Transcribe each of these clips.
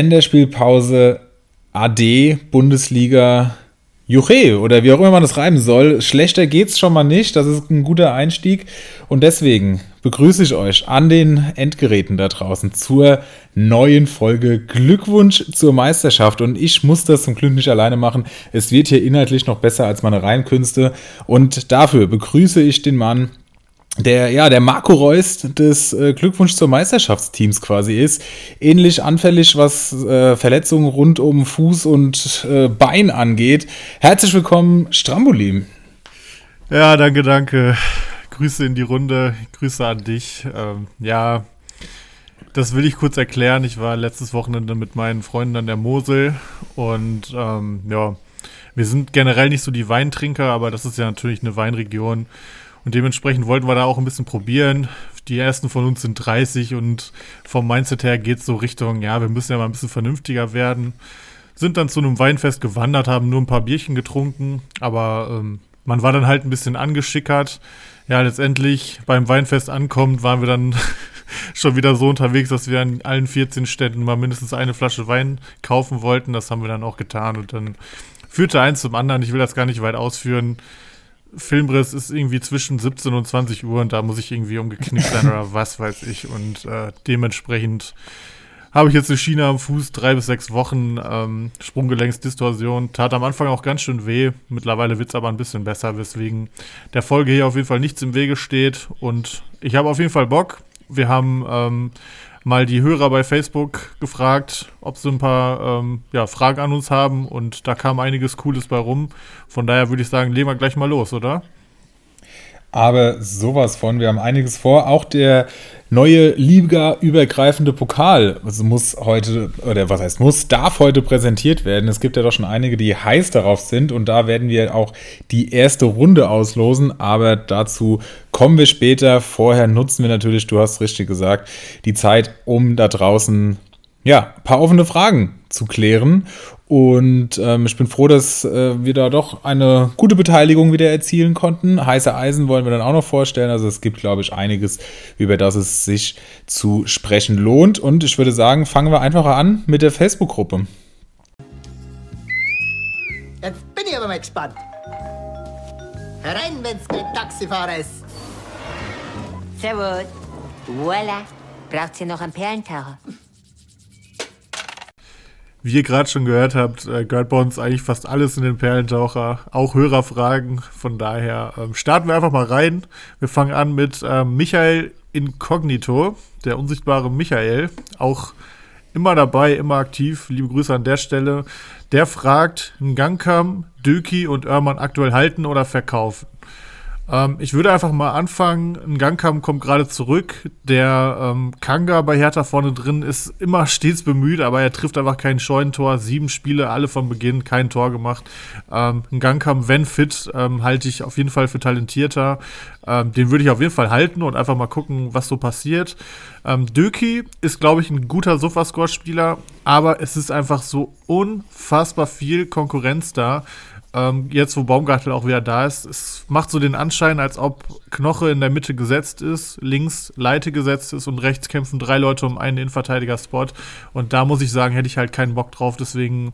Länderspielpause AD, Bundesliga, Juche oder wie auch immer man das reimen soll. Schlechter geht's schon mal nicht. Das ist ein guter Einstieg. Und deswegen begrüße ich euch an den Endgeräten da draußen zur neuen Folge. Glückwunsch zur Meisterschaft. Und ich muss das zum Glück nicht alleine machen. Es wird hier inhaltlich noch besser als meine Reinkünste. Und dafür begrüße ich den Mann, der, ja, der Marco Reus des äh, Glückwunsch zur Meisterschaftsteams quasi ist. Ähnlich anfällig, was äh, Verletzungen rund um Fuß und äh, Bein angeht. Herzlich willkommen, Strambolim. Ja, danke, danke. Grüße in die Runde, Grüße an dich. Ähm, ja, das will ich kurz erklären. Ich war letztes Wochenende mit meinen Freunden an der Mosel und ähm, ja, wir sind generell nicht so die Weintrinker, aber das ist ja natürlich eine Weinregion. Und dementsprechend wollten wir da auch ein bisschen probieren. Die ersten von uns sind 30 und vom Mindset her geht es so Richtung, ja, wir müssen ja mal ein bisschen vernünftiger werden. Sind dann zu einem Weinfest gewandert, haben nur ein paar Bierchen getrunken, aber ähm, man war dann halt ein bisschen angeschickert. Ja, letztendlich beim Weinfest ankommt, waren wir dann schon wieder so unterwegs, dass wir an allen 14 Städten mal mindestens eine Flasche Wein kaufen wollten. Das haben wir dann auch getan und dann führte eins zum anderen. Ich will das gar nicht weit ausführen. Filmriss ist irgendwie zwischen 17 und 20 Uhr und da muss ich irgendwie umgeknickt sein oder was weiß ich. Und äh, dementsprechend habe ich jetzt eine Schiene am Fuß, drei bis sechs Wochen, ähm, Sprunggelenksdistorsion. Tat am Anfang auch ganz schön weh. Mittlerweile wird es aber ein bisschen besser, weswegen der Folge hier auf jeden Fall nichts im Wege steht. Und ich habe auf jeden Fall Bock. Wir haben ähm, mal die Hörer bei Facebook gefragt, ob sie ein paar ähm, ja, Fragen an uns haben und da kam einiges Cooles bei rum. Von daher würde ich sagen, legen wir gleich mal los, oder? Aber sowas von, wir haben einiges vor. Auch der neue Liga-übergreifende Pokal also muss heute, oder was heißt muss, darf heute präsentiert werden. Es gibt ja doch schon einige, die heiß darauf sind und da werden wir auch die erste Runde auslosen, aber dazu kommen wir später. Vorher nutzen wir natürlich, du hast richtig gesagt, die Zeit, um da draußen ja, ein paar offene Fragen zu klären. Und ähm, ich bin froh, dass äh, wir da doch eine gute Beteiligung wieder erzielen konnten. Heiße Eisen wollen wir dann auch noch vorstellen. Also es gibt, glaube ich, einiges, über das es sich zu sprechen lohnt. Und ich würde sagen, fangen wir einfach an mit der Facebook-Gruppe. Jetzt bin ich aber mal gespannt. Herein, wenn's kein Taxifahrer ist. Servus. Voila. Braucht ihr noch einen Perlentaucher? Wie ihr gerade schon gehört habt, äh, gehört bei uns eigentlich fast alles in den Perlentaucher, auch Hörerfragen. Von daher ähm, starten wir einfach mal rein. Wir fangen an mit äh, Michael Incognito, der unsichtbare Michael, auch immer dabei, immer aktiv. Liebe Grüße an der Stelle. Der fragt, Gangkam, Döki und Örmann aktuell halten oder verkaufen? Ähm, ich würde einfach mal anfangen. Ein Gangkam kommt gerade zurück. Der ähm, Kanga bei Hertha vorne drin ist immer stets bemüht, aber er trifft einfach kein Scheunentor. Sieben Spiele, alle von Beginn, kein Tor gemacht. Ähm, ein Gangkam, wenn fit, ähm, halte ich auf jeden Fall für talentierter. Ähm, den würde ich auf jeden Fall halten und einfach mal gucken, was so passiert. Ähm, Döki ist, glaube ich, ein guter Sofascore-Spieler, aber es ist einfach so unfassbar viel Konkurrenz da. Ähm, jetzt, wo Baumgartel auch wieder da ist, es macht so den Anschein, als ob Knoche in der Mitte gesetzt ist, links Leite gesetzt ist und rechts kämpfen drei Leute um einen Innenverteidiger-Spot. Und da muss ich sagen, hätte ich halt keinen Bock drauf. Deswegen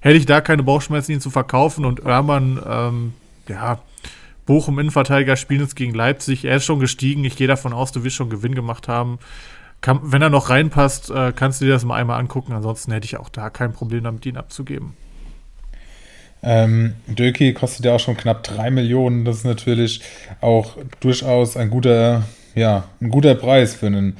hätte ich da keine Bauchschmerzen, ihn zu verkaufen. Und Oermann, ähm, ja, Bochum Innenverteidiger spielen jetzt gegen Leipzig. Er ist schon gestiegen. Ich gehe davon aus, du wirst schon Gewinn gemacht haben. Kann, wenn er noch reinpasst, äh, kannst du dir das mal einmal angucken. Ansonsten hätte ich auch da kein Problem damit, ihn abzugeben. Ähm, Döki kostet ja auch schon knapp 3 Millionen. Das ist natürlich auch durchaus ein guter, ja, ein guter Preis für einen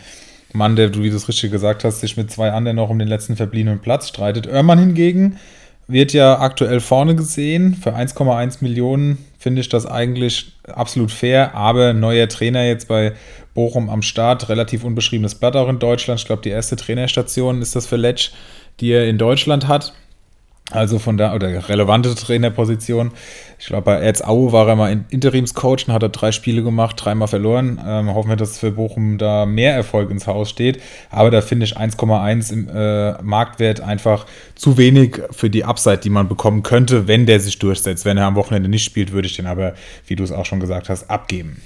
Mann, der, wie du es richtig gesagt hast, sich mit zwei anderen noch um den letzten verbliebenen Platz streitet. Oermann hingegen wird ja aktuell vorne gesehen. Für 1,1 Millionen finde ich das eigentlich absolut fair, aber neuer Trainer jetzt bei Bochum am Start, relativ unbeschriebenes Blatt auch in Deutschland. Ich glaube, die erste Trainerstation ist das für Letsch, die er in Deutschland hat. Also von da, oder relevante Trainerposition. Ich glaube, bei Erzau war er mal Interimscoach und hat er drei Spiele gemacht, dreimal verloren. Ähm, hoffen wir, dass für Bochum da mehr Erfolg ins Haus steht. Aber da finde ich 1,1 im äh, Marktwert einfach zu wenig für die Upside, die man bekommen könnte, wenn der sich durchsetzt. Wenn er am Wochenende nicht spielt, würde ich den aber, wie du es auch schon gesagt hast, abgeben.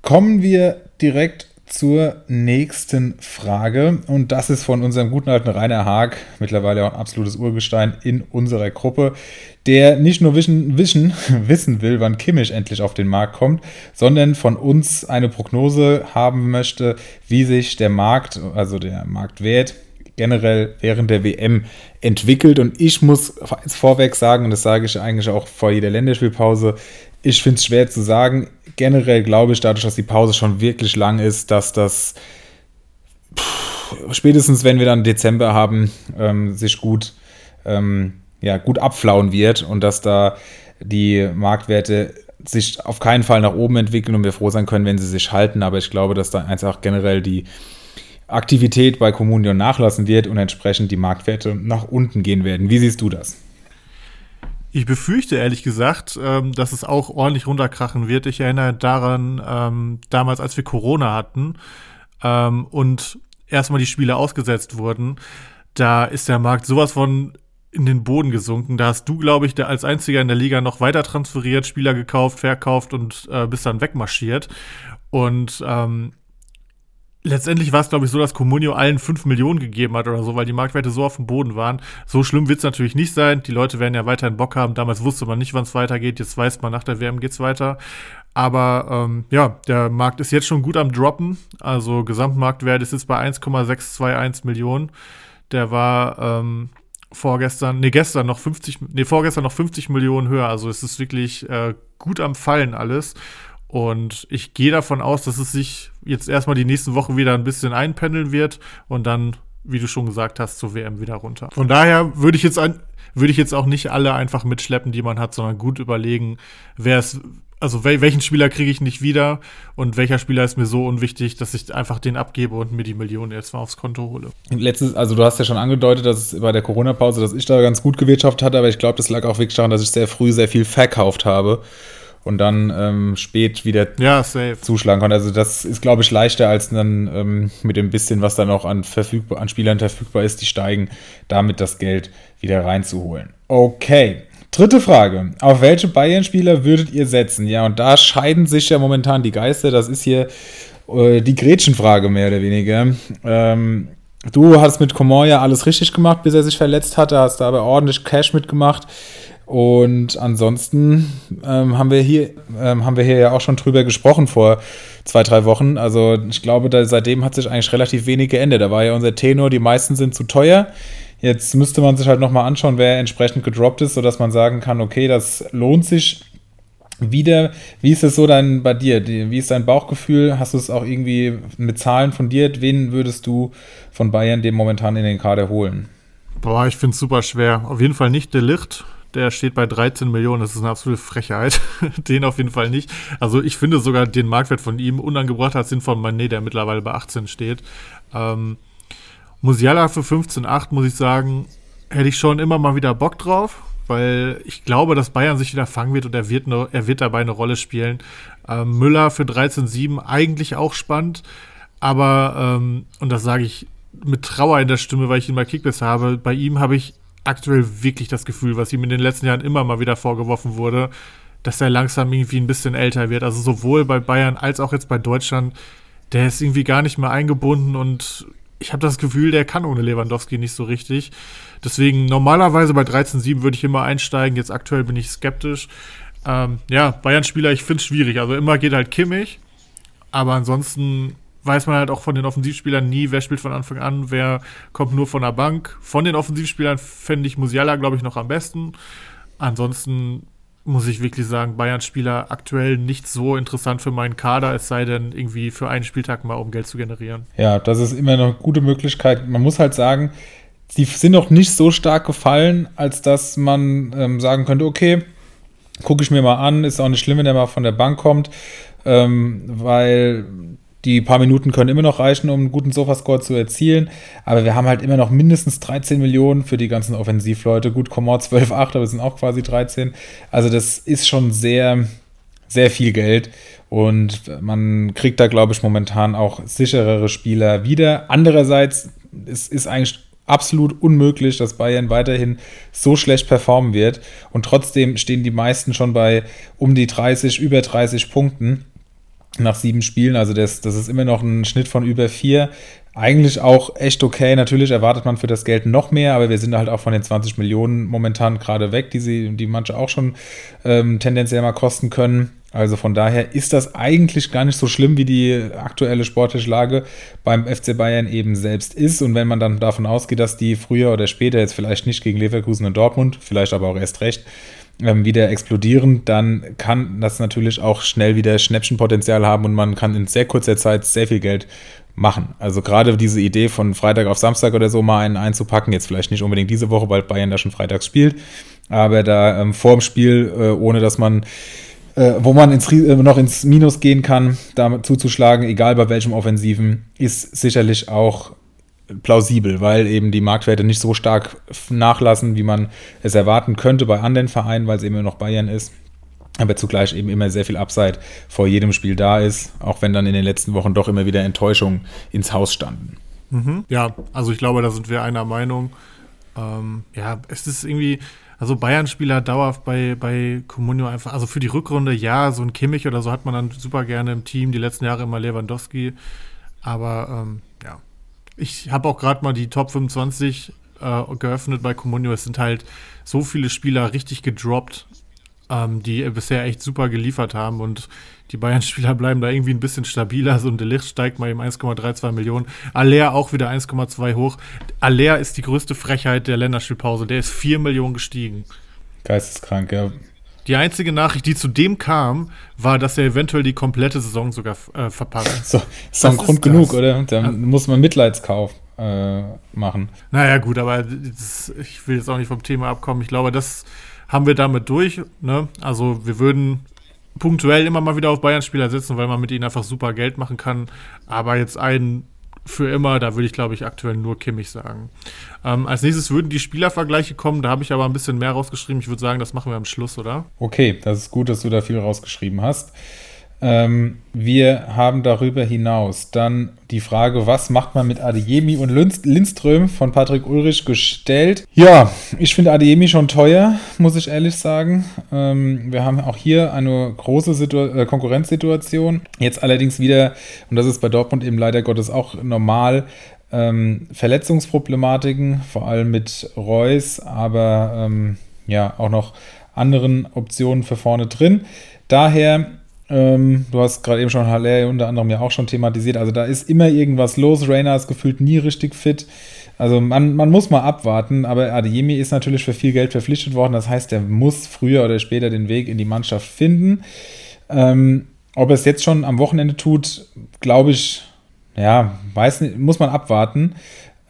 Kommen wir direkt zur nächsten Frage. Und das ist von unserem guten alten Rainer Haag, mittlerweile auch ein absolutes Urgestein in unserer Gruppe, der nicht nur wissen, wissen, wissen will, wann Kimmich endlich auf den Markt kommt, sondern von uns eine Prognose haben möchte, wie sich der Markt, also der Marktwert, generell während der WM entwickelt. Und ich muss vorweg sagen, und das sage ich eigentlich auch vor jeder Länderspielpause, ich finde es schwer zu sagen. Generell glaube ich, dadurch, dass die Pause schon wirklich lang ist, dass das pff, spätestens, wenn wir dann Dezember haben, ähm, sich gut, ähm, ja, gut abflauen wird und dass da die Marktwerte sich auf keinen Fall nach oben entwickeln und wir froh sein können, wenn sie sich halten. Aber ich glaube, dass da einfach generell die Aktivität bei Communion nachlassen wird und entsprechend die Marktwerte nach unten gehen werden. Wie siehst du das? Ich befürchte ehrlich gesagt, ähm, dass es auch ordentlich runterkrachen wird. Ich erinnere daran, ähm, damals, als wir Corona hatten ähm, und erstmal die Spiele ausgesetzt wurden, da ist der Markt sowas von in den Boden gesunken. Da hast du, glaube ich, als einziger in der Liga noch weiter transferiert, Spieler gekauft, verkauft und äh, bist dann wegmarschiert. Und ähm, Letztendlich war es, glaube ich, so, dass Comunio allen 5 Millionen gegeben hat oder so, weil die Marktwerte so auf dem Boden waren. So schlimm wird es natürlich nicht sein. Die Leute werden ja weiterhin Bock haben. Damals wusste man nicht, wann es weitergeht. Jetzt weiß man, nach der WM geht es weiter. Aber ähm, ja, der Markt ist jetzt schon gut am Droppen. Also Gesamtmarktwert ist jetzt bei 1,621 Millionen. Der war ähm, vorgestern, nee, gestern noch 50, nee, vorgestern noch 50 Millionen höher. Also es ist wirklich äh, gut am Fallen alles. Und ich gehe davon aus, dass es sich jetzt erstmal die nächsten Wochen wieder ein bisschen einpendeln wird und dann, wie du schon gesagt hast, zur WM wieder runter. Von daher würde ich jetzt an, würde ich jetzt auch nicht alle einfach mitschleppen, die man hat, sondern gut überlegen, wer es, also wel, welchen Spieler kriege ich nicht wieder und welcher Spieler ist mir so unwichtig, dass ich einfach den abgebe und mir die Millionen jetzt mal aufs Konto hole. Letztes, also du hast ja schon angedeutet, dass es bei der Corona-Pause, dass ich da ganz gut gewirtschaftet hatte, aber ich glaube, das lag auch wirklich daran, dass ich sehr früh sehr viel verkauft habe und dann ähm, spät wieder ja, zuschlagen kann. Also das ist, glaube ich, leichter als dann ähm, mit dem bisschen, was dann auch an, verfügbar, an Spielern verfügbar ist, die steigen, damit das Geld wieder reinzuholen. Okay. Dritte Frage. Auf welche Bayern-Spieler würdet ihr setzen? Ja, und da scheiden sich ja momentan die Geister. Das ist hier äh, die Gretchenfrage mehr oder weniger. Ähm, du hast mit Coman ja alles richtig gemacht, bis er sich verletzt hatte, hast da aber ordentlich Cash mitgemacht. Und ansonsten ähm, haben wir hier ähm, haben wir hier ja auch schon drüber gesprochen vor zwei drei Wochen. Also ich glaube, da, seitdem hat sich eigentlich relativ wenig geändert. Da war ja unser Tenor, die meisten sind zu teuer. Jetzt müsste man sich halt noch mal anschauen, wer entsprechend gedroppt ist, sodass man sagen kann, okay, das lohnt sich wieder. Wie ist es so dann bei dir? Wie ist dein Bauchgefühl? Hast du es auch irgendwie mit Zahlen fundiert? Wen würdest du von Bayern dem momentan in den Kader holen? Boah, ich finde es super schwer. Auf jeden Fall nicht der Licht der steht bei 13 Millionen. Das ist eine absolute Frechheit. den auf jeden Fall nicht. Also ich finde sogar den Marktwert von ihm unangebracht als den von Manet, der mittlerweile bei 18 steht. Ähm, Musiala für 15,8 muss ich sagen, hätte ich schon immer mal wieder Bock drauf, weil ich glaube, dass Bayern sich wieder fangen wird und er wird, ne, er wird dabei eine Rolle spielen. Ähm, Müller für 13,7 eigentlich auch spannend, aber, ähm, und das sage ich mit Trauer in der Stimme, weil ich ihn mal Kickbiss habe, bei ihm habe ich aktuell wirklich das Gefühl, was ihm in den letzten Jahren immer mal wieder vorgeworfen wurde, dass er langsam irgendwie ein bisschen älter wird. Also sowohl bei Bayern als auch jetzt bei Deutschland. Der ist irgendwie gar nicht mehr eingebunden und ich habe das Gefühl, der kann ohne Lewandowski nicht so richtig. Deswegen normalerweise bei 13-7 würde ich immer einsteigen. Jetzt aktuell bin ich skeptisch. Ähm, ja, Bayern-Spieler, ich finde es schwierig. Also immer geht halt Kimmich. Aber ansonsten weiß man halt auch von den Offensivspielern nie, wer spielt von Anfang an, wer kommt nur von der Bank. Von den Offensivspielern fände ich Musiala, glaube ich, noch am besten. Ansonsten muss ich wirklich sagen, Bayern-Spieler aktuell nicht so interessant für meinen Kader, es sei denn irgendwie für einen Spieltag mal, um Geld zu generieren. Ja, das ist immer eine gute Möglichkeit. Man muss halt sagen, sie sind noch nicht so stark gefallen, als dass man ähm, sagen könnte, okay, gucke ich mir mal an, ist auch nicht schlimm, wenn der mal von der Bank kommt, ähm, weil die paar Minuten können immer noch reichen, um einen guten Sofascore zu erzielen. Aber wir haben halt immer noch mindestens 13 Millionen für die ganzen Offensivleute. Gut, Command 12,8, aber es sind auch quasi 13. Also das ist schon sehr, sehr viel Geld. Und man kriegt da, glaube ich, momentan auch sicherere Spieler wieder. Andererseits, es ist eigentlich absolut unmöglich, dass Bayern weiterhin so schlecht performen wird. Und trotzdem stehen die meisten schon bei um die 30, über 30 Punkten. Nach sieben Spielen. Also das, das ist immer noch ein Schnitt von über vier. Eigentlich auch echt okay. Natürlich erwartet man für das Geld noch mehr, aber wir sind halt auch von den 20 Millionen momentan gerade weg, die sie, die manche auch schon ähm, tendenziell mal kosten können. Also von daher ist das eigentlich gar nicht so schlimm, wie die aktuelle sportliche Lage beim FC Bayern eben selbst ist. Und wenn man dann davon ausgeht, dass die früher oder später jetzt vielleicht nicht gegen Leverkusen und Dortmund, vielleicht aber auch erst recht, ähm, wieder explodieren, dann kann das natürlich auch schnell wieder Schnäppchenpotenzial haben und man kann in sehr kurzer Zeit sehr viel Geld machen. Also gerade diese Idee von Freitag auf Samstag oder so mal einen einzupacken, jetzt vielleicht nicht unbedingt diese Woche, weil Bayern da schon freitags spielt, aber da ähm, vor dem Spiel, äh, ohne dass man äh, wo man ins, äh, noch ins Minus gehen kann, damit zuzuschlagen, egal bei welchem Offensiven, ist sicherlich auch plausibel, weil eben die Marktwerte nicht so stark nachlassen, wie man es erwarten könnte bei anderen Vereinen, weil es eben noch Bayern ist. Aber zugleich eben immer sehr viel Upside vor jedem Spiel da ist, auch wenn dann in den letzten Wochen doch immer wieder Enttäuschungen ins Haus standen. Mhm. Ja, also ich glaube, da sind wir einer Meinung. Ähm, ja, es ist irgendwie, also Bayern-Spieler dauerhaft bei, bei Comunio einfach, also für die Rückrunde, ja, so ein Kimmich oder so hat man dann super gerne im Team, die letzten Jahre immer Lewandowski. Aber ähm, ich habe auch gerade mal die Top 25 äh, geöffnet bei Comunio. Es sind halt so viele Spieler richtig gedroppt, ähm, die bisher echt super geliefert haben und die Bayern-Spieler bleiben da irgendwie ein bisschen stabiler. So ein Delicht steigt mal eben 1,32 Millionen. Aller auch wieder 1,2 hoch. Aller ist die größte Frechheit der Länderspielpause. Der ist 4 Millionen gestiegen. Geisteskrank, ja. Die einzige Nachricht, die zu dem kam, war, dass er eventuell die komplette Saison sogar äh, verpasst. So, ist doch ein Grund genug, oder? Da ja. muss man Mitleidskauf äh, machen. Naja, gut, aber das, ich will jetzt auch nicht vom Thema abkommen. Ich glaube, das haben wir damit durch. Ne? Also wir würden punktuell immer mal wieder auf Bayern-Spieler setzen, weil man mit ihnen einfach super Geld machen kann. Aber jetzt einen für immer, da würde ich, glaube ich, aktuell nur Kimmich sagen. Ähm, als nächstes würden die Spielervergleiche kommen, da habe ich aber ein bisschen mehr rausgeschrieben. Ich würde sagen, das machen wir am Schluss, oder? Okay, das ist gut, dass du da viel rausgeschrieben hast. Ähm, wir haben darüber hinaus dann die Frage, was macht man mit Adeyemi und Lindström von Patrick Ulrich gestellt. Ja, ich finde Adeyemi schon teuer, muss ich ehrlich sagen. Ähm, wir haben auch hier eine große Situ äh, Konkurrenzsituation. Jetzt allerdings wieder, und das ist bei Dortmund eben leider Gottes auch normal, ähm, Verletzungsproblematiken, vor allem mit Reus, aber ähm, ja, auch noch anderen Optionen für vorne drin. Daher ähm, du hast gerade eben schon Haller unter anderem ja auch schon thematisiert. Also da ist immer irgendwas los. Rainer ist gefühlt nie richtig fit. Also man, man muss mal abwarten, aber Adeyemi ist natürlich für viel Geld verpflichtet worden. Das heißt, er muss früher oder später den Weg in die Mannschaft finden. Ähm, ob er es jetzt schon am Wochenende tut, glaube ich, ja, weiß nicht, muss man abwarten.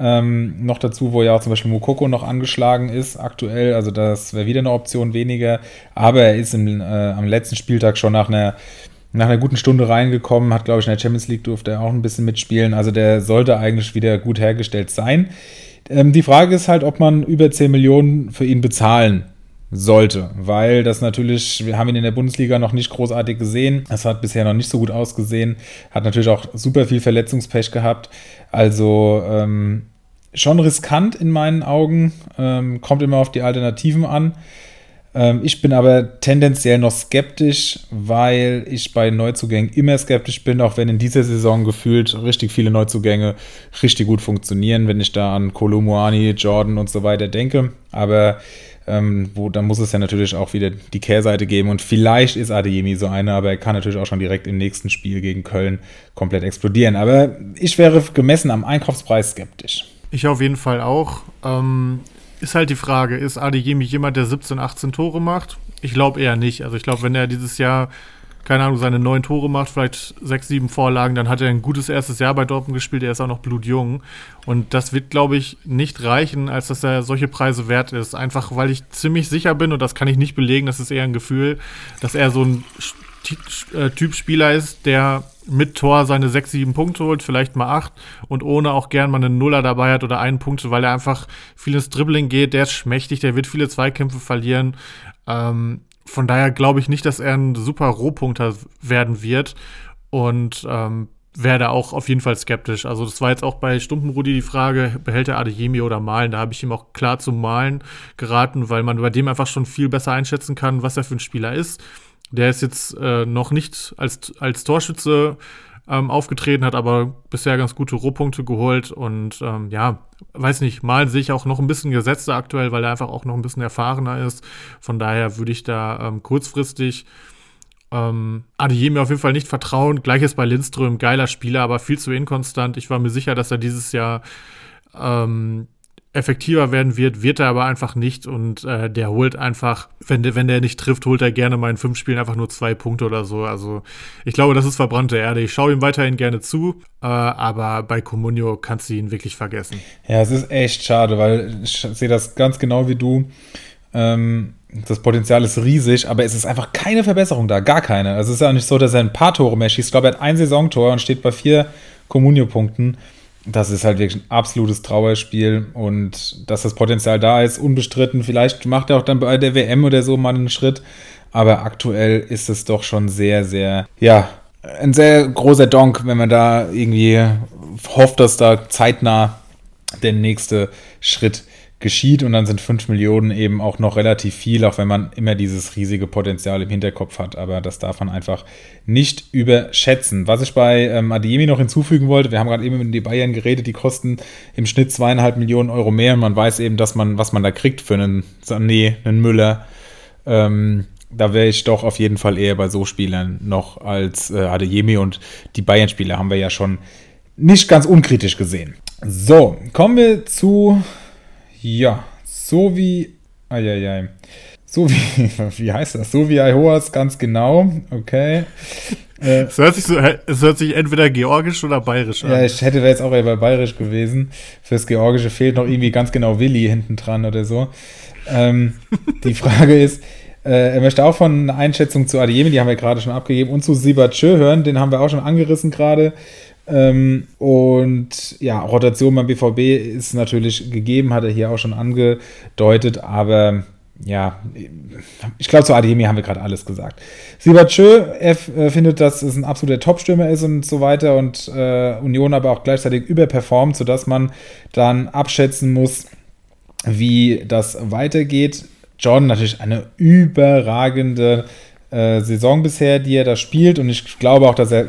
Ähm, noch dazu, wo ja auch zum Beispiel Mukoko noch angeschlagen ist aktuell. Also das wäre wieder eine Option weniger. Aber er ist im, äh, am letzten Spieltag schon nach einer, nach einer guten Stunde reingekommen. Hat, glaube ich, in der Champions League durfte er auch ein bisschen mitspielen. Also der sollte eigentlich wieder gut hergestellt sein. Ähm, die Frage ist halt, ob man über 10 Millionen für ihn bezahlen sollte, weil das natürlich, wir haben ihn in der Bundesliga noch nicht großartig gesehen. Es hat bisher noch nicht so gut ausgesehen, hat natürlich auch super viel Verletzungspech gehabt. Also ähm, schon riskant in meinen Augen, ähm, kommt immer auf die Alternativen an. Ähm, ich bin aber tendenziell noch skeptisch, weil ich bei Neuzugängen immer skeptisch bin, auch wenn in dieser Saison gefühlt richtig viele Neuzugänge richtig gut funktionieren, wenn ich da an Kolomuani, Jordan und so weiter denke. Aber ähm, wo, dann muss es ja natürlich auch wieder die Kehrseite geben. Und vielleicht ist Adeyemi so einer, aber er kann natürlich auch schon direkt im nächsten Spiel gegen Köln komplett explodieren. Aber ich wäre gemessen am Einkaufspreis skeptisch. Ich auf jeden Fall auch. Ähm, ist halt die Frage, ist Adeyemi jemand, der 17, 18 Tore macht? Ich glaube eher nicht. Also ich glaube, wenn er dieses Jahr keine Ahnung, seine neun Tore macht, vielleicht sechs, sieben Vorlagen, dann hat er ein gutes erstes Jahr bei Dortmund gespielt, er ist auch noch blutjung. Und das wird, glaube ich, nicht reichen, als dass er solche Preise wert ist. Einfach weil ich ziemlich sicher bin, und das kann ich nicht belegen, das ist eher ein Gefühl, dass er so ein äh, Typ Spieler ist, der mit Tor seine sechs, sieben Punkte holt, vielleicht mal acht und ohne auch gern mal einen Nuller dabei hat oder einen Punkt, weil er einfach viel ins Dribbling geht, der ist schmächtig, der wird viele Zweikämpfe verlieren. Ähm, von daher glaube ich nicht, dass er ein super Rohpunkter werden wird und ähm, wäre da auch auf jeden Fall skeptisch. Also das war jetzt auch bei Stumpenrudi die Frage, behält er Adeyemi oder Malen? Da habe ich ihm auch klar zum Malen geraten, weil man bei dem einfach schon viel besser einschätzen kann, was er für ein Spieler ist. Der ist jetzt äh, noch nicht als, als Torschütze ähm, aufgetreten, hat aber bisher ganz gute Rohpunkte geholt und ähm, ja, weiß nicht, mal sehe ich auch noch ein bisschen gesetzter aktuell, weil er einfach auch noch ein bisschen erfahrener ist. Von daher würde ich da ähm, kurzfristig ähm, Adeyemi auf jeden Fall nicht vertrauen. Gleiches bei Lindström, geiler Spieler, aber viel zu inkonstant. Ich war mir sicher, dass er dieses Jahr ähm, effektiver werden wird, wird er aber einfach nicht und äh, der holt einfach, wenn der, wenn der nicht trifft, holt er gerne mal in fünf Spielen einfach nur zwei Punkte oder so. Also ich glaube, das ist verbrannte Erde. Ich schaue ihm weiterhin gerne zu, äh, aber bei Comunio kannst du ihn wirklich vergessen. Ja, es ist echt schade, weil ich sehe das ganz genau wie du. Ähm, das Potenzial ist riesig, aber es ist einfach keine Verbesserung da, gar keine. Also es ist ja auch nicht so, dass er ein paar Tore mehr schießt. Ich glaube, er hat ein Saisontor und steht bei vier Comunio-Punkten das ist halt wirklich ein absolutes Trauerspiel und dass das Potenzial da ist, unbestritten. Vielleicht macht er auch dann bei der WM oder so mal einen Schritt, aber aktuell ist es doch schon sehr, sehr, ja, ein sehr großer Donk, wenn man da irgendwie hofft, dass da zeitnah der nächste Schritt geschieht und dann sind 5 Millionen eben auch noch relativ viel, auch wenn man immer dieses riesige Potenzial im Hinterkopf hat. Aber das darf man einfach nicht überschätzen. Was ich bei ähm, Adiemi noch hinzufügen wollte, wir haben gerade eben mit den Bayern geredet, die kosten im Schnitt zweieinhalb Millionen Euro mehr und man weiß eben, dass man, was man da kriegt für einen Sané, einen Müller. Ähm, da wäre ich doch auf jeden Fall eher bei so Spielern noch als äh, Adeyemi und die Bayern-Spieler haben wir ja schon nicht ganz unkritisch gesehen. So, kommen wir zu ja, so wie. Eieiei. So wie, wie heißt das? So wie Aihoas, ganz genau. Okay. Äh, es, hört sich so, es hört sich entweder georgisch oder bayerisch an. Ja, ich hätte jetzt auch eher bei bayerisch gewesen. Fürs Georgische fehlt noch irgendwie ganz genau Willi hinten dran oder so. Ähm, die Frage ist, äh, er möchte auch von einer Einschätzung zu Adiemi, die haben wir gerade schon abgegeben, und zu Sibatschö hören, den haben wir auch schon angerissen gerade. Ähm, und ja, Rotation beim BVB ist natürlich gegeben, hat er hier auch schon angedeutet, aber ja, ich glaube, zu Ademi haben wir gerade alles gesagt. Siebert Schö, er äh, findet, dass es ein absoluter Top-Stürmer ist und so weiter und äh, Union aber auch gleichzeitig überperformt, sodass man dann abschätzen muss, wie das weitergeht. John natürlich eine überragende äh, Saison bisher, die er da spielt und ich glaube auch, dass er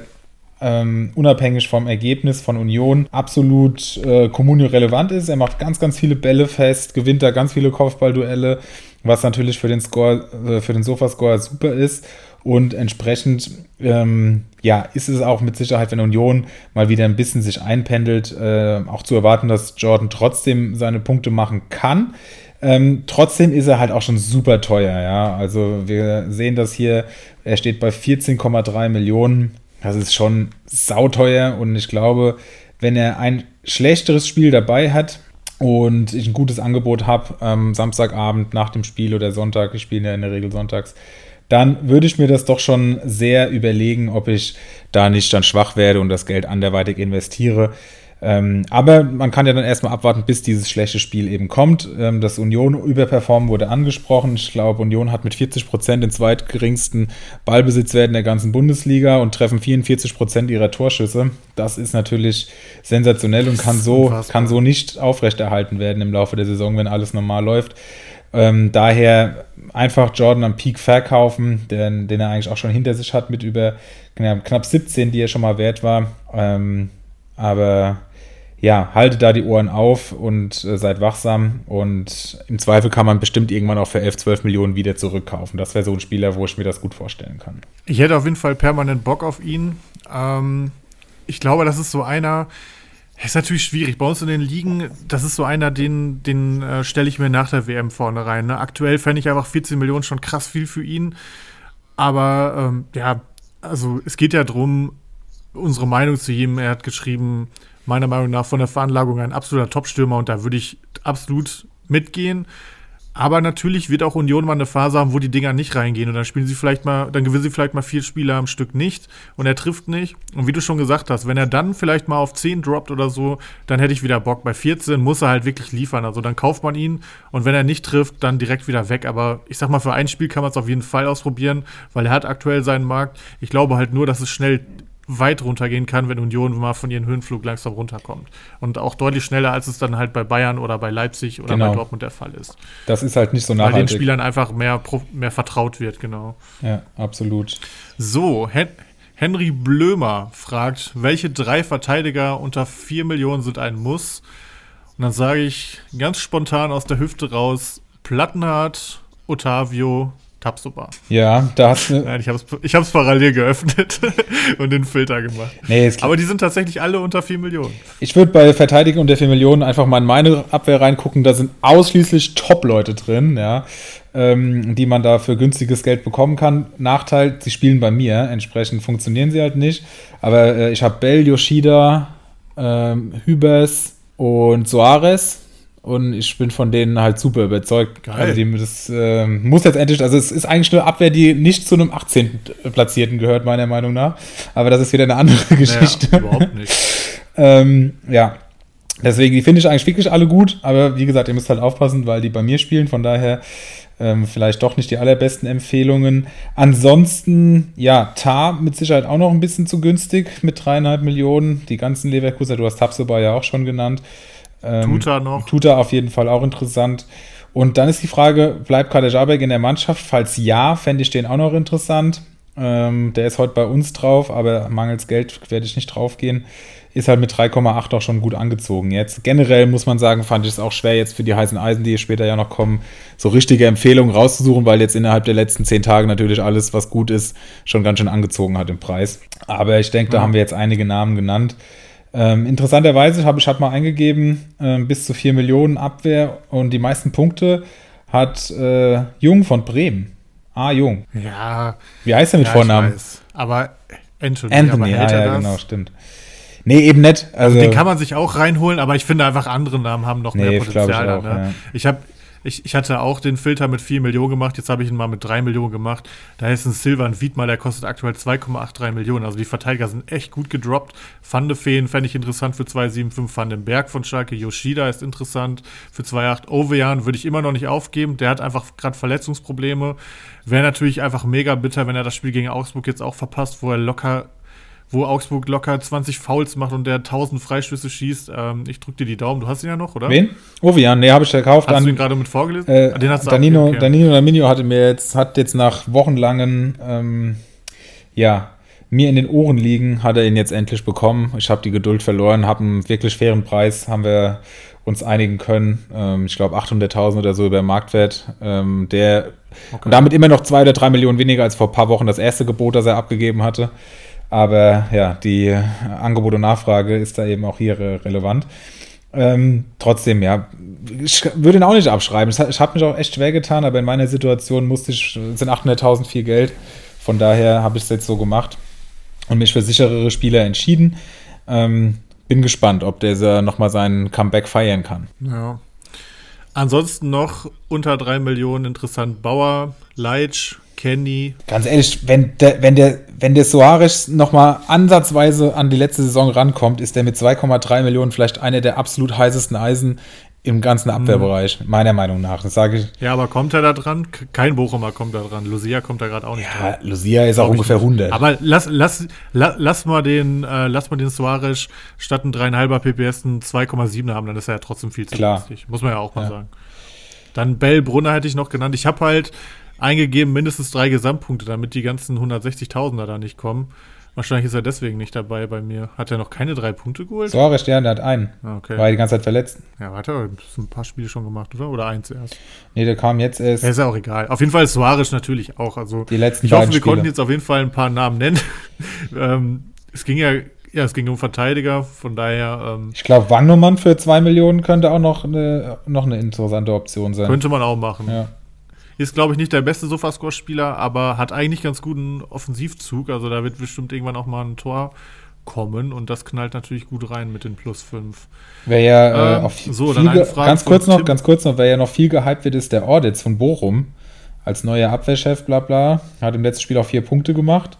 ähm, unabhängig vom Ergebnis von Union absolut äh, relevant ist. Er macht ganz, ganz viele Bälle fest, gewinnt da ganz viele Kopfballduelle, was natürlich für den Score, äh, für den Sofascore super ist. Und entsprechend, ähm, ja, ist es auch mit Sicherheit, wenn Union mal wieder ein bisschen sich einpendelt, äh, auch zu erwarten, dass Jordan trotzdem seine Punkte machen kann. Ähm, trotzdem ist er halt auch schon super teuer, ja. Also wir sehen das hier, er steht bei 14,3 Millionen. Das ist schon sauteuer und ich glaube, wenn er ein schlechteres Spiel dabei hat und ich ein gutes Angebot habe, ähm, Samstagabend nach dem Spiel oder Sonntag, ich spiele ja in der Regel sonntags, dann würde ich mir das doch schon sehr überlegen, ob ich da nicht dann schwach werde und das Geld anderweitig investiere. Ähm, aber man kann ja dann erstmal abwarten, bis dieses schlechte Spiel eben kommt. Ähm, das Union überperformen wurde angesprochen. Ich glaube, Union hat mit 40 Prozent den zweitgeringsten Ballbesitzwert in der ganzen Bundesliga und treffen 44 Prozent ihrer Torschüsse. Das ist natürlich sensationell und kann so, kann so nicht aufrechterhalten werden im Laufe der Saison, wenn alles normal läuft. Ähm, daher einfach Jordan am Peak verkaufen, den, den er eigentlich auch schon hinter sich hat mit über knapp 17, die er schon mal wert war. Ähm, aber ja, haltet da die Ohren auf und äh, seid wachsam. Und im Zweifel kann man bestimmt irgendwann auch für 11, 12 Millionen wieder zurückkaufen. Das wäre so ein Spieler, wo ich mir das gut vorstellen kann. Ich hätte auf jeden Fall permanent Bock auf ihn. Ähm, ich glaube, das ist so einer. Ist natürlich schwierig. Bei uns in den Ligen, das ist so einer, den, den äh, stelle ich mir nach der WM vorne rein. Ne? Aktuell fände ich einfach 14 Millionen schon krass viel für ihn. Aber ähm, ja, also es geht ja darum, unsere Meinung zu ihm. Er hat geschrieben, meiner Meinung nach von der Veranlagung ein absoluter Top-Stürmer und da würde ich absolut mitgehen. Aber natürlich wird auch Union mal eine Phase haben, wo die Dinger nicht reingehen und dann spielen sie vielleicht mal, dann gewinnen sie vielleicht mal vier Spieler am Stück nicht und er trifft nicht. Und wie du schon gesagt hast, wenn er dann vielleicht mal auf 10 droppt oder so, dann hätte ich wieder Bock. Bei 14 muss er halt wirklich liefern. Also dann kauft man ihn und wenn er nicht trifft, dann direkt wieder weg. Aber ich sag mal, für ein Spiel kann man es auf jeden Fall ausprobieren, weil er hat aktuell seinen Markt. Ich glaube halt nur, dass es schnell weit runtergehen kann, wenn Union mal von ihren Höhenflug langsam runterkommt. Und auch deutlich schneller, als es dann halt bei Bayern oder bei Leipzig oder Genau. bei Dortmund der Fall ist. Das ist halt nicht so Weil den nachhaltig. Spielern einfach mehr, mehr vertraut wird, genau. Ja, absolut. So, Hen Henry Blömer fragt, welche drei Verteidiger unter 4 Millionen sind ein Muss? Und dann sage ich ganz spontan aus der Hüfte raus, Plattenhardt, Otavio, Tapsoba. Ja, da hast du. Nein, ich habe es ich hab's parallel geöffnet und den Filter gemacht. Nee, es, Aber die sind tatsächlich alle unter 4 Millionen. ich würde bei Verteidigung der 4 Millionen einfach mal in meine Abwehr reingucken. Da sind ausschließlich Top-Leute drin, ja, ähm, die man da für günstiges Geld bekommen kann. Nachteil, sie spielen bei mir, entsprechend funktionieren sie halt nicht. Aber äh, ich habe Bell, Yoshida, ähm, Hübers und Soares. Und ich bin von denen halt super überzeugt. Geil. Also die, das ähm, muss jetzt endlich, also es ist eigentlich eine Abwehr, die nicht zu einem 18. Platzierten gehört, meiner Meinung nach. Aber das ist wieder eine andere Geschichte. Naja, überhaupt nicht. Ähm, ja. Deswegen, die finde ich eigentlich wirklich alle gut, aber wie gesagt, ihr müsst halt aufpassen, weil die bei mir spielen, von daher ähm, vielleicht doch nicht die allerbesten Empfehlungen. Ansonsten, ja, Tar mit Sicherheit auch noch ein bisschen zu günstig mit dreieinhalb Millionen. Die ganzen Leverkusener, du hast Tapsoba ja auch schon genannt. Ähm, Tuta noch. Tuta auf jeden Fall auch interessant. Und dann ist die Frage, bleibt Kader Jabek in der Mannschaft? Falls ja, fände ich den auch noch interessant. Ähm, der ist heute bei uns drauf, aber mangels Geld werde ich nicht draufgehen. Ist halt mit 3,8 auch schon gut angezogen jetzt. Generell muss man sagen, fand ich es auch schwer jetzt für die heißen Eisen, die später ja noch kommen, so richtige Empfehlungen rauszusuchen, weil jetzt innerhalb der letzten zehn Tage natürlich alles, was gut ist, schon ganz schön angezogen hat im Preis. Aber ich denke, da haben wir jetzt einige Namen genannt. Ähm, interessanterweise habe ich halt mal eingegeben, ähm, bis zu 4 Millionen Abwehr und die meisten Punkte hat äh, Jung von Bremen. Ah, Jung. Ja, Wie heißt er mit ja, Vornamen? Ich. Aber Anthony, Anthony, aber ja, ja, genau, stimmt. Nee, eben nicht. Also, Den kann man sich auch reinholen, aber ich finde einfach andere Namen haben noch Nee, mehr ich Potenzial. auch, da, ne? ja. Ich habe ich, ich hatte auch den Filter mit 4 Millionen gemacht, jetzt habe ich ihn mal mit 3 Millionen gemacht. Da ist ein Silvan Wiedmal, der kostet aktuell 2,83 Millionen. Also die Verteidiger sind echt gut gedroppt. Van de Feen fände ich interessant für 2,75. Van den Berg von Schalke. Yoshida ist interessant für 2,8. Ovejan würde ich immer noch nicht aufgeben. Der hat einfach gerade Verletzungsprobleme. Wäre natürlich einfach mega bitter, wenn er das Spiel gegen Augsburg jetzt auch verpasst, wo er locker wo Augsburg locker 20 Fouls macht und der 1000 Freistöße schießt. Ähm, ich drück dir die Daumen. Du hast ihn ja noch, oder? wen? Ovian, nee, habe ich gekauft. Hast Dann, du ihn gerade mit vorgelesen? äh, Ah, den hast du Danino, okay. Danino Laminio hatte mir jetzt, hat jetzt nach wochenlangen, ähm, ja, mir in den Ohren liegen, hat er ihn jetzt endlich bekommen. Ich habe die Geduld verloren, habe einen wirklich fairen Preis, haben wir uns einigen können. Ähm, ich glaube 800.000 oder so über Marktwert. Ähm, der und damit immer noch zwei oder drei Millionen weniger als vor ein paar Wochen das erste Gebot, das er abgegeben hatte. Aber ja, die Angebot und Nachfrage ist da eben auch hier relevant. Ähm, trotzdem, ja, ich würde ihn auch nicht abschreiben. Ich, ich habe mich auch echt schwer getan, aber in meiner Situation musste ich, sind 800.000 viel Geld. Von daher habe ich es jetzt so gemacht und mich für sicherere Spieler entschieden. Ähm, bin gespannt, ob der nochmal seinen Comeback feiern kann. Ja. Ansonsten noch unter 3 Millionen interessant Bauer, Leitsch, Kenny. Ganz ehrlich, wenn der, wenn der, wenn der Soares nochmal ansatzweise an die letzte Saison rankommt, ist der mit 2,3 Millionen vielleicht einer der absolut heißesten Eisen im ganzen Abwehrbereich, meiner Meinung nach. Das sage ich. Ja, aber kommt er da dran? Kein Bochumer kommt da dran. Lucia kommt da gerade auch nicht Ja, dran. Lucia ist auch ungefähr nicht. 100. Aber lass, lass, la, lass mal den, äh, lass mal den Suarez statt ein 3,5er PPS ein 2,7er haben, dann ist er ja trotzdem viel zu Klar. günstig. Muss man ja auch mal Ja. sagen. Dann Bell Brunner hätte ich noch genannt. Ich habe halt eingegeben mindestens drei Gesamtpunkte, damit die ganzen 160.000er da nicht kommen. Wahrscheinlich ist er deswegen nicht dabei bei mir. Hat er noch keine drei Punkte geholt? Soares, der, der hat einen. Ah, okay. War die ganze Zeit verletzt. Ja, warte, er hat ein paar Spiele schon gemacht, oder? Oder eins erst. Nee, der kam jetzt erst. Ja, ist ja auch egal. Auf jeden Fall ist Suarez natürlich auch. Also Die letzten ich hoffe, wir konnten Spiele. jetzt auf jeden Fall ein paar Namen nennen. ähm, es ging ja, ja, es ging um Verteidiger, von daher ähm, Ich glaube, Wagnumann für 2 Millionen könnte auch noch eine, noch eine interessante Option sein. könnte man auch machen. Ja. Ist, glaube ich, nicht der beste Sofascore-Spieler, aber hat eigentlich ganz guten Offensivzug. Also da wird bestimmt irgendwann auch mal ein Tor kommen und das knallt natürlich gut rein mit den Plus 5. Wer ja äh, Ähm, auf so, viel ganz kurz noch, Tim. ganz kurz noch, wer ja noch viel gehypt wird, ist der Orditz von Bochum als neuer Abwehrchef, bla bla. Hat im letzten Spiel auch vier Punkte gemacht.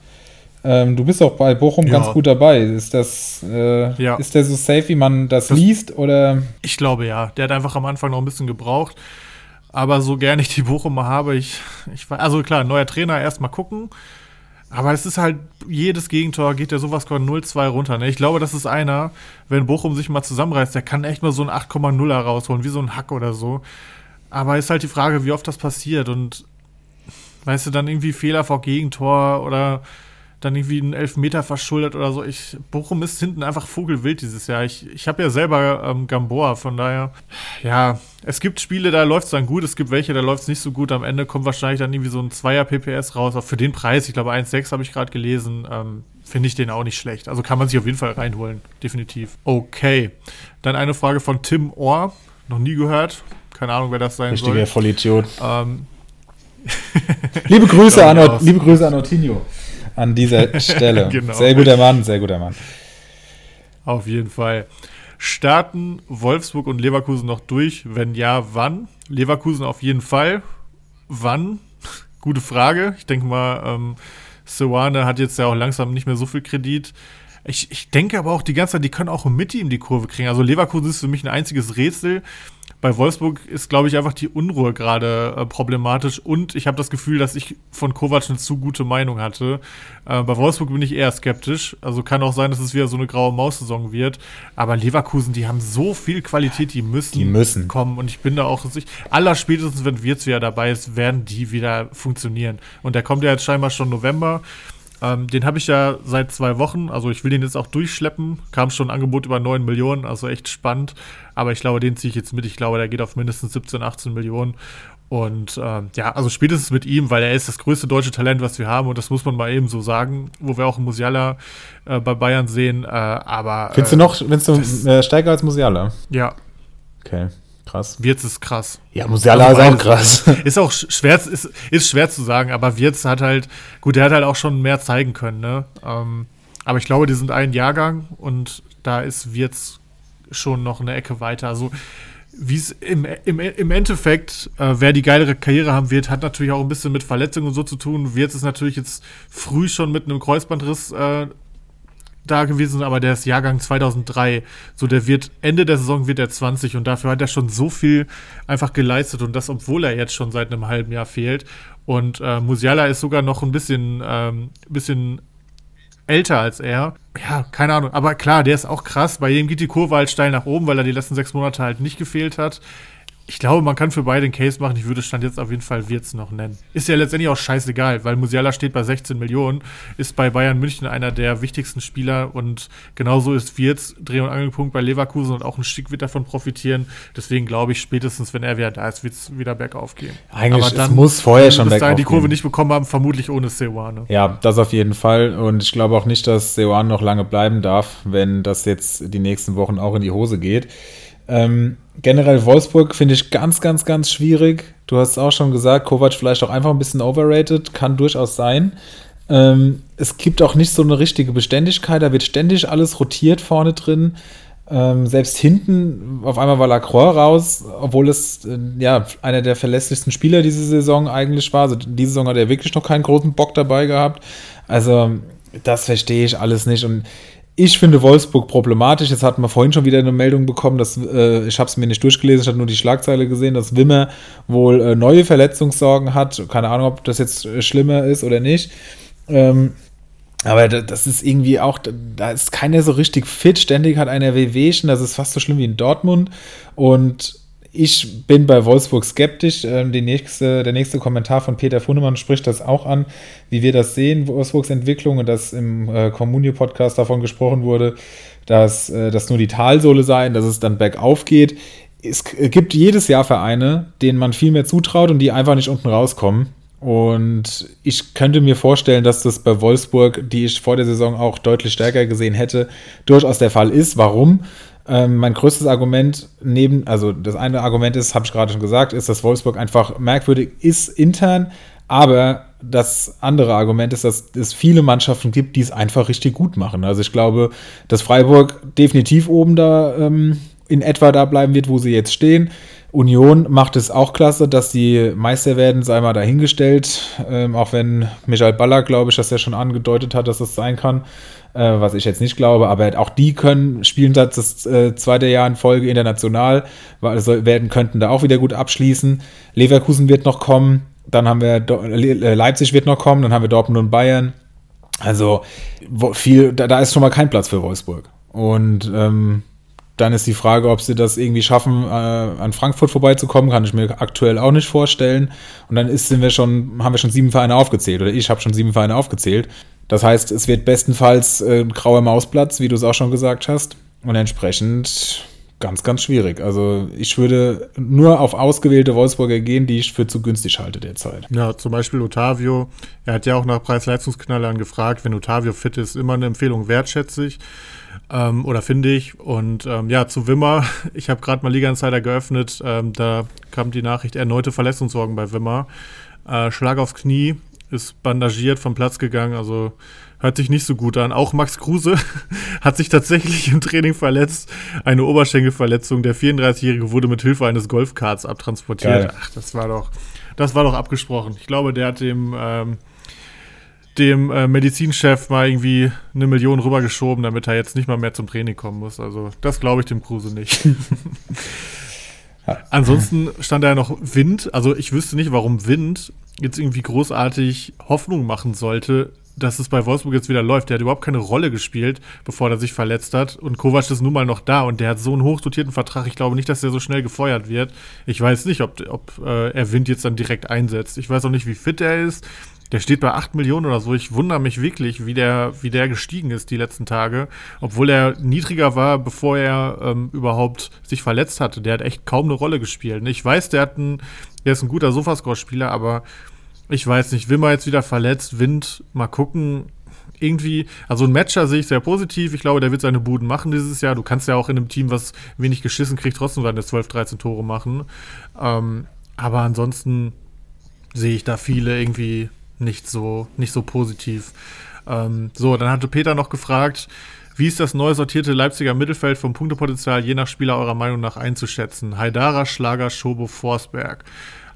Ähm, du bist auch bei Bochum Ja. ganz gut dabei. Ist das, äh, Ja. ist der so safe, wie man das, Das- liest? Oder Ich glaube ja. Der hat einfach am Anfang noch ein bisschen gebraucht. Aber so gern ich die Bochumer habe, ich, ich also klar, neuer Trainer, erstmal gucken. Aber es ist halt, jedes Gegentor geht ja sowas von 0-2 runter. Ne? Ich glaube, das ist einer, wenn Bochum sich mal zusammenreißt, der kann echt mal so ein 8,0er rausholen, wie so ein Hack oder so. Aber ist halt die Frage, wie oft das passiert. Und weißt du, dann irgendwie Fehler vor Gegentor oder dann irgendwie einen Elfmeter verschuldet oder so. Ich, Bochum ist hinten einfach vogelwild dieses Jahr. Ich, ich habe ja selber ähm, Gamboa, von daher, ja, es gibt Spiele, da läuft es dann gut, es gibt welche, da läuft es nicht so gut. Am Ende kommt wahrscheinlich dann irgendwie so ein Zweier PPS raus. Auch für den Preis, ich glaube 1,6 habe ich gerade gelesen, ähm, finde ich den auch nicht schlecht. Also kann man sich auf jeden Fall reinholen, definitiv. Okay, dann eine Frage von Tim Ohr, noch nie gehört. Keine Ahnung, wer das sein Richtiger soll. Vollidiot. Ähm, liebe, Grüße an, liebe Grüße an Ortinho an dieser Stelle. Genau. Sehr guter Mann, sehr guter Mann. Auf jeden Fall. Starten Wolfsburg und Leverkusen noch durch? Wenn ja, wann? Leverkusen auf jeden Fall. Wann? Gute Frage. Ich denke mal, ähm, Seoane hat jetzt ja auch langsam nicht mehr so viel Kredit. Ich, ich denke aber auch die ganze Zeit, die können auch mit ihm die Kurve kriegen. Also Leverkusen ist für mich ein einziges Rätsel. Bei Wolfsburg ist, glaube ich, einfach die Unruhe gerade äh, problematisch und ich habe das Gefühl, dass ich von Kovac eine zu gute Meinung hatte. Äh, bei Wolfsburg bin ich eher skeptisch. Also kann auch sein, dass es wieder so eine graue Maus-Saison wird. Aber Leverkusen, die haben so viel Qualität, die müssen, Die müssen. kommen. Und ich bin da auch sicher, aller spätestens, wenn Wirtz wieder dabei ist, werden die wieder funktionieren. Und der kommt ja jetzt scheinbar schon November. Ähm, den habe ich ja seit zwei Wochen, also ich will den jetzt auch durchschleppen. Kam schon ein Angebot über 9 Millionen, also echt spannend. Aber ich glaube, den ziehe ich jetzt mit. Ich glaube, der geht auf mindestens 17, 18 Millionen. Und ähm, ja, also spätestens mit ihm, weil er ist das größte deutsche Talent, was wir haben. Und das muss man mal eben so sagen, wo wir auch Musiala äh, bei Bayern sehen. Äh, aber Findest äh, du noch, findest du äh, stärker als Musiala? Ja, Okay, krass. Wirtz ist krass. Ja, Musiala Also ist auch krass. Ist auch sch- schwer, ist, ist schwer zu sagen, aber Wirtz hat halt, gut, der hat halt auch schon mehr zeigen können, ne? Ähm, aber ich glaube, die sind ein Jahrgang und da ist Wirtz schon noch eine Ecke weiter. Also, wie es im, im, im Endeffekt, äh, wer die geilere Karriere haben wird, hat natürlich auch ein bisschen mit Verletzungen und so zu tun. Wirtz ist natürlich jetzt früh schon mit einem Kreuzbandriss äh, da gewesen, aber der ist Jahrgang 2003. So, der wird Ende der Saison wird er 20 und dafür hat er schon so viel einfach geleistet und das, obwohl er jetzt schon seit einem halben Jahr fehlt. Und äh, Musiala ist sogar noch ein bisschen, ähm, bisschen älter als er. Ja, keine Ahnung. Aber klar, der ist auch krass. Bei dem geht die Kurve halt steil nach oben, weil er die letzten sechs Monate halt nicht gefehlt hat. Ich glaube, man kann für beide einen Case machen. Ich würde Stand jetzt auf jeden Fall Wirtz noch nennen. Ist ja letztendlich auch scheißegal, weil Musiala steht bei 16 Millionen, ist bei Bayern München einer der wichtigsten Spieler und genauso ist Wirtz Dreh- und Angelpunkt bei Leverkusen und auch ein Stück wird davon profitieren. Deswegen glaube ich, spätestens, wenn er wieder da ist, wird es wieder bergauf gehen. Eigentlich, es muss vorher schon bis bergauf die Kurve gehen. nicht bekommen haben, vermutlich ohne Seoane. Ja, das auf jeden Fall. Und ich glaube auch nicht, dass Seoane noch lange bleiben darf, wenn das jetzt die nächsten Wochen auch in die Hose geht. Ähm, generell Wolfsburg finde ich ganz, ganz, ganz schwierig. Du hast auch schon gesagt, Kovac vielleicht auch einfach ein bisschen overrated, kann durchaus sein. Ähm, es gibt auch nicht so eine richtige Beständigkeit, da wird ständig alles rotiert vorne drin. Ähm, selbst hinten, auf einmal war Lacroix raus, obwohl es äh, ja einer der verlässlichsten Spieler diese Saison eigentlich war. Also diese Saison hat er wirklich noch keinen großen Bock dabei gehabt. Also, das verstehe ich alles nicht. Und ich finde Wolfsburg problematisch. Jetzt hatten wir vorhin schon wieder eine Meldung bekommen, dass äh, ich habe es mir nicht durchgelesen, ich habe nur die Schlagzeile gesehen, dass Wimmer wohl äh, neue Verletzungssorgen hat. Keine Ahnung, ob das jetzt äh, schlimmer ist oder nicht. Ähm, aber da- das ist irgendwie auch, da ist keiner so richtig fit. Ständig hat einer Wehwehchen. Das ist fast so schlimm wie in Dortmund. Und ich bin bei Wolfsburg skeptisch. Ähm, nächste, der nächste Kommentar von Peter Funnemann spricht das auch an, wie wir das sehen, Wolfsburgs Entwicklung und dass im äh, Communio-Podcast davon gesprochen wurde, dass äh, das nur die Talsohle sei dass es dann bergauf geht. Es k- gibt jedes Jahr Vereine, denen man viel mehr zutraut und die einfach nicht unten rauskommen. Und ich könnte mir vorstellen, dass das bei Wolfsburg, die ich vor der Saison auch deutlich stärker gesehen hätte, durchaus der Fall ist. Warum? Ähm, mein größtes Argument neben, also das eine Argument ist, habe ich gerade schon gesagt, ist, dass Wolfsburg einfach merkwürdig ist intern, aber das andere Argument ist, dass es viele Mannschaften gibt, die es einfach richtig gut machen. Also ich glaube, dass Freiburg definitiv oben da ähm, in etwa da bleiben wird, wo sie jetzt stehen. Union macht es auch klasse, dass die Meister werden, sei mal dahingestellt. Ähm, auch wenn Michael Ballack, glaube ich, das ja schon angedeutet hat, dass das sein kann, äh, was ich jetzt nicht glaube. Aber auch die können spielen seit das äh, zweite Jahr in Folge international, weil also werden könnten da auch wieder gut abschließen. Leverkusen wird noch kommen, dann haben wir Le- Leipzig wird noch kommen, dann haben wir Dortmund und Bayern. Also viel, da, da ist schon mal kein Platz für Wolfsburg. Und ähm, dann ist die Frage, ob sie das irgendwie schaffen, äh, an Frankfurt vorbeizukommen, kann ich mir aktuell auch nicht vorstellen. Und dann ist, sind wir schon, haben wir schon sieben Vereine aufgezählt, oder ich habe schon sieben Vereine aufgezählt. Das heißt, es wird bestenfalls äh, grauer Mausplatz, wie du es auch schon gesagt hast. Und entsprechend ganz, ganz schwierig. Also ich würde nur auf ausgewählte Wolfsburger gehen, die ich für zu günstig halte derzeit. Ja, zum Beispiel Otavio. Er hat ja auch nach Preis-Leistungsknallern gefragt. Wenn Otavio fit ist, immer eine Empfehlung wertschätze ich. Ähm, oder finde ich. Und ähm, ja, zu Wimmer. Ich habe gerade mal Liga Insider geöffnet. Ähm, da kam die Nachricht, erneute Verletzungssorgen bei Wimmer. Äh, Schlag aufs Knie, ist bandagiert vom Platz gegangen. Also hört sich nicht so gut an. Auch Max Kruse hat sich tatsächlich im Training verletzt. Eine Oberschenkelverletzung. Der 34-Jährige wurde mit Hilfe eines Golfkarts abtransportiert. Geil. Ach, das war doch, das war doch abgesprochen. Ich glaube, der hat dem, ähm, dem äh, Medizinchef mal irgendwie eine Million rübergeschoben, damit er jetzt nicht mal mehr zum Training kommen muss. Also, das glaube ich dem Kruse nicht. Ansonsten stand da ja noch Wind. Also, ich wüsste nicht, warum Wind jetzt irgendwie großartig Hoffnung machen sollte, dass es bei Wolfsburg jetzt wieder läuft. Der hat überhaupt keine Rolle gespielt, bevor er sich verletzt hat. Und Kovac ist nun mal noch da und der hat so einen hochdotierten Vertrag. Ich glaube nicht, dass der so schnell gefeuert wird. Ich weiß nicht, ob, ob äh, er Wind jetzt dann direkt einsetzt. Ich weiß auch nicht, wie fit er ist. Der steht bei 8 Millionen oder so. Ich wundere mich wirklich, wie der, wie der gestiegen ist die letzten Tage. Obwohl er niedriger war, bevor er ähm, überhaupt sich verletzt hatte. Der hat echt kaum eine Rolle gespielt. Ich weiß, der, hat einen, der ist ein guter Sofascore-Spieler, aber ich weiß nicht, Wimmer jetzt wieder verletzt, Wind, mal gucken. Irgendwie, also ein Matcher sehe ich sehr positiv. Ich glaube, der wird seine Buden machen dieses Jahr. Du kannst ja auch in einem Team, was wenig geschissen kriegt, trotzdem seine 12, 13 Tore machen. Ähm, aber ansonsten sehe ich da viele irgendwie nicht so, nicht so positiv. Ähm, so, dann hatte Peter noch gefragt, wie ist das neu sortierte Leipziger Mittelfeld vom Punktepotenzial je nach Spieler eurer Meinung nach einzuschätzen? Haidara, Schlager, Schobo, Forsberg.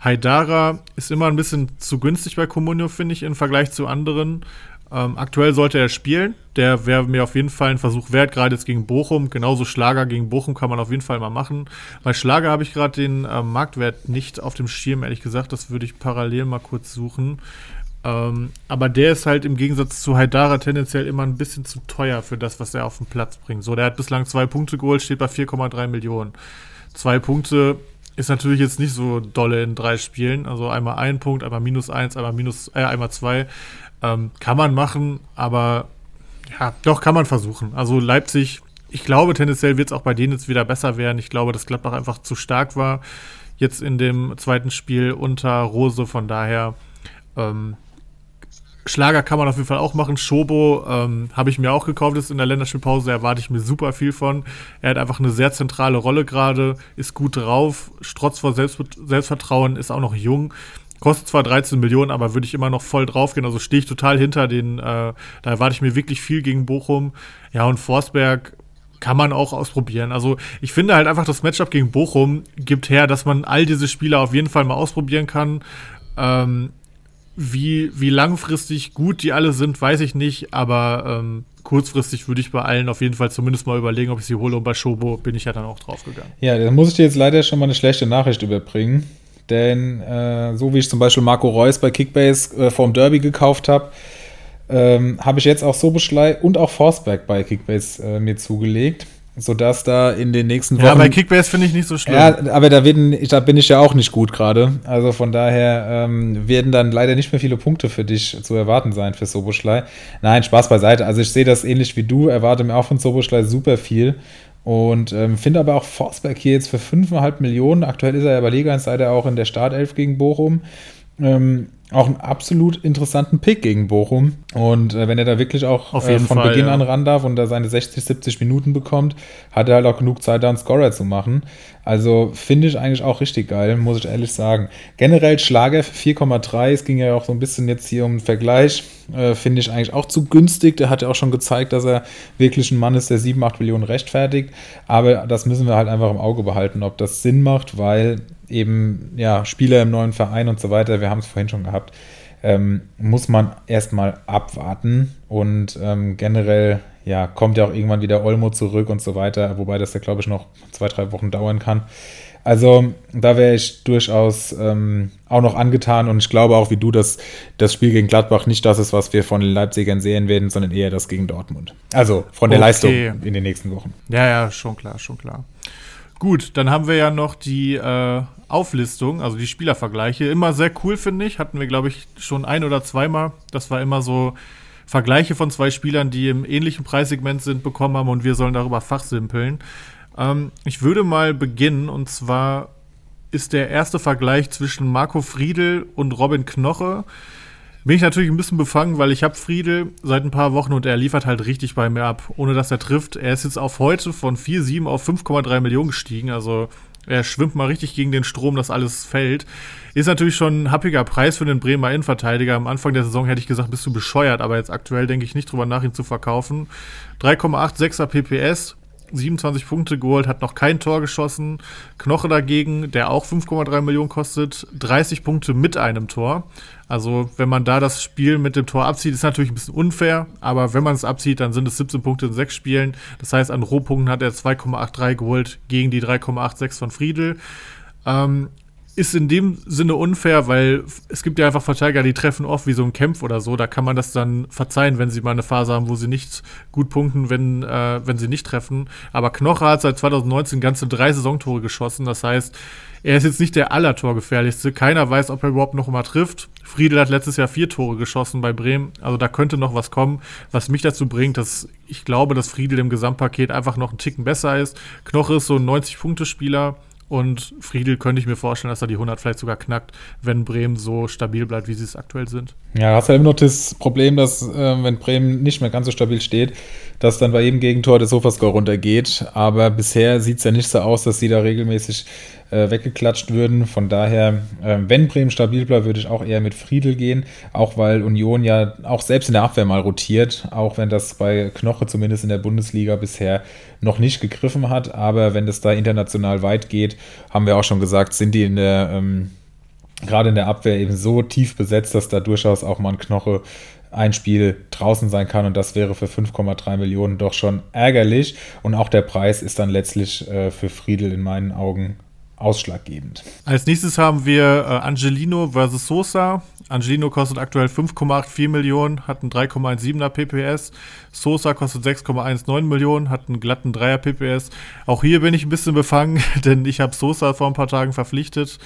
Haidara ist immer ein bisschen zu günstig bei Comunio, finde ich, im Vergleich zu anderen. Ähm, aktuell sollte er spielen. Der wäre mir auf jeden Fall ein Versuch wert, gerade jetzt gegen Bochum. Genauso Schlager gegen Bochum kann man auf jeden Fall mal machen. Bei Schlager habe ich gerade den äh, Marktwert nicht auf dem Schirm, ehrlich gesagt. Das würde ich parallel mal kurz suchen. Ähm, aber der ist halt im Gegensatz zu Haidara tendenziell immer ein bisschen zu teuer für das, was er auf den Platz bringt. So, der hat bislang zwei Punkte geholt, steht bei 4,3 Millionen. Zwei Punkte ist natürlich jetzt nicht so dolle in drei Spielen. Also einmal ein Punkt, einmal minus eins, einmal minus, äh, einmal zwei. Ähm, kann man machen, aber ja, doch kann man versuchen. Also Leipzig, ich glaube, tendenziell wird es auch bei denen jetzt wieder besser werden. Ich glaube, dass Gladbach einfach zu stark war jetzt in dem zweiten Spiel unter Rose. Von daher ähm, Schlager kann man auf jeden Fall auch machen. Schobo ähm, habe ich mir auch gekauft, ist in der Länderspielpause, erwarte ich mir super viel von. Er hat einfach eine sehr zentrale Rolle gerade, ist gut drauf, strotzt vor Selbst Selbstvertrauen, ist auch noch jung. Kostet zwar 13 Millionen, aber würde ich immer noch voll draufgehen. Also stehe ich total hinter den, äh, da erwarte ich mir wirklich viel gegen Bochum. Ja, und Forsberg kann man auch ausprobieren. Also ich finde halt einfach, das Matchup gegen Bochum gibt her, dass man all diese Spieler auf jeden Fall mal ausprobieren kann. Ähm, wie, wie langfristig gut die alle sind, weiß ich nicht, aber ähm, kurzfristig würde ich bei allen auf jeden Fall zumindest mal überlegen, ob ich sie hole und bei Shobo bin ich ja dann auch draufgegangen. Ja, dann muss ich dir jetzt leider schon mal eine schlechte Nachricht überbringen. Denn äh, so wie ich zum Beispiel Marco Reus bei Kickbase äh, vorm Derby gekauft habe, ähm, habe ich jetzt auch Sobeschlei und auch Forsberg bei Kickbase äh, mir zugelegt sodass da in den nächsten Wochen. Ja, bei Kickbase finde ich nicht so schlimm. Ja, aber da, werden, da bin ich ja auch nicht gut gerade. Also von daher ähm, werden dann leider nicht mehr viele Punkte für dich zu erwarten sein für Soboschlei. Nein, Spaß beiseite. Also ich sehe das ähnlich wie du, erwarte mir auch von Soboschlei super viel. Und ähm, finde aber auch Forsberg hier jetzt für 5,5 Millionen. Aktuell ist er ja bei Liga Insider auch in der Startelf gegen Bochum. Ähm, auch einen absolut interessanten Pick gegen Bochum. Und äh, wenn er da wirklich auch äh, von Fall, Beginn ja. an ran darf und da seine 60, 70 Minuten bekommt, hat er halt auch genug Zeit, da einen Scorer zu machen. Also finde ich eigentlich auch richtig geil, muss ich ehrlich sagen. Generell Schlager für 4,3, es ging ja auch so ein bisschen jetzt hier um einen Vergleich, äh, finde ich eigentlich auch zu günstig. Der hat ja auch schon gezeigt, dass er wirklich ein Mann ist, der 7, 8 Millionen rechtfertigt. Aber das müssen wir halt einfach im Auge behalten, ob das Sinn macht, weil eben ja Spieler im neuen Verein und so weiter, wir haben es vorhin schon gehabt, ähm, muss man erstmal abwarten und ähm, generell ja, kommt ja auch irgendwann wieder Olmo zurück und so weiter, wobei das ja, glaube ich, noch zwei, drei Wochen dauern kann. Also da wäre ich durchaus ähm, auch noch angetan und ich glaube auch wie du, dass das Spiel gegen Gladbach nicht das ist, was wir von den Leipzigern sehen werden, sondern eher das gegen Dortmund. Also von der okay. Leistung in den nächsten Wochen. Ja, ja, schon klar, schon klar. Gut, dann haben wir ja noch die äh, Auflistung, also die Spielervergleiche. Immer sehr cool, finde ich. Hatten wir, glaube ich, schon ein oder zweimal. Das war immer so Vergleiche von zwei Spielern, die im ähnlichen Preissegment sind, bekommen haben und wir sollen darüber fachsimpeln. Ähm, ich würde mal beginnen und zwar ist der erste Vergleich zwischen Marco Friedel und Robin Knoche. Bin ich natürlich ein bisschen befangen, weil ich habe Friedel seit ein paar Wochen und er liefert halt richtig bei mir ab, ohne dass er trifft. Er ist jetzt auf heute von 4,7 auf 5,3 Millionen gestiegen, also er schwimmt mal richtig gegen den Strom, dass alles fällt. Ist natürlich schon ein happiger Preis für den Bremer Innenverteidiger. Am Anfang der Saison hätte ich gesagt, bist du bescheuert, aber jetzt aktuell denke ich nicht drüber nach, ihn zu verkaufen. 3,86er PPS, 27 Punkte geholt, hat noch kein Tor geschossen. Knoche dagegen, der auch 5,3 Millionen kostet, 30 Punkte mit einem Tor. Also, wenn man da das Spiel mit dem Tor abzieht, ist natürlich ein bisschen unfair, aber wenn man es abzieht, dann sind es 17 Punkte in sechs Spielen. Das heißt, an Rohpunkten hat er 2,83 geholt gegen die 3,86 von Friedel. Ähm, ist in dem Sinne unfair, weil es gibt ja einfach Verteidiger, die treffen oft wie so ein Kämpf oder so. Da kann man das dann verzeihen, wenn sie mal eine Phase haben, wo sie nicht gut punkten, wenn, äh, wenn sie nicht treffen. Aber Knoche hat seit 2019 ganze drei Saisontore geschossen. Das heißt, er ist jetzt nicht der allertorgefährlichste. Keiner weiß, ob er überhaupt noch mal trifft. Friedel hat letztes Jahr vier Tore geschossen bei Bremen. Also da könnte noch was kommen, was mich dazu bringt, dass ich glaube, dass Friedel im Gesamtpaket einfach noch einen Ticken besser ist. Knoche ist so ein 90-Punkte-Spieler und Friedel könnte ich mir vorstellen, dass er die 100 vielleicht sogar knackt, wenn Bremen so stabil bleibt, wie sie es aktuell sind. Ja, hast ja immer noch das Problem, dass, äh, wenn Bremen nicht mehr ganz so stabil steht, dass dann bei jedem Gegentor der Sofascore runtergeht. Aber bisher sieht es ja nicht so aus, dass sie da regelmäßig äh, weggeklatscht würden. Von daher, äh, wenn Bremen stabil bleibt, würde ich auch eher mit Friedel gehen. Auch weil Union ja auch selbst in der Abwehr mal rotiert. Auch wenn das bei Knoche zumindest in der Bundesliga bisher noch nicht gegriffen hat. Aber wenn das da international weit geht, haben wir auch schon gesagt, sind die in der. Ähm, gerade in der Abwehr eben so tief besetzt, dass da durchaus auch mal ein Knoche ein Spiel draußen sein kann und das wäre für 5,3 Millionen doch schon ärgerlich. Und auch der Preis ist dann letztlich äh, für Friedel in meinen Augen ausschlaggebend. Als nächstes haben wir äh, Angelino versus Sosa. Angelino kostet aktuell 5,84 Millionen, hat einen 3,17er PPS. Sosa kostet 6,19 Millionen, hat einen glatten 3er PPS. Auch hier bin ich ein bisschen befangen, denn ich habe Sosa vor ein paar Tagen verpflichtet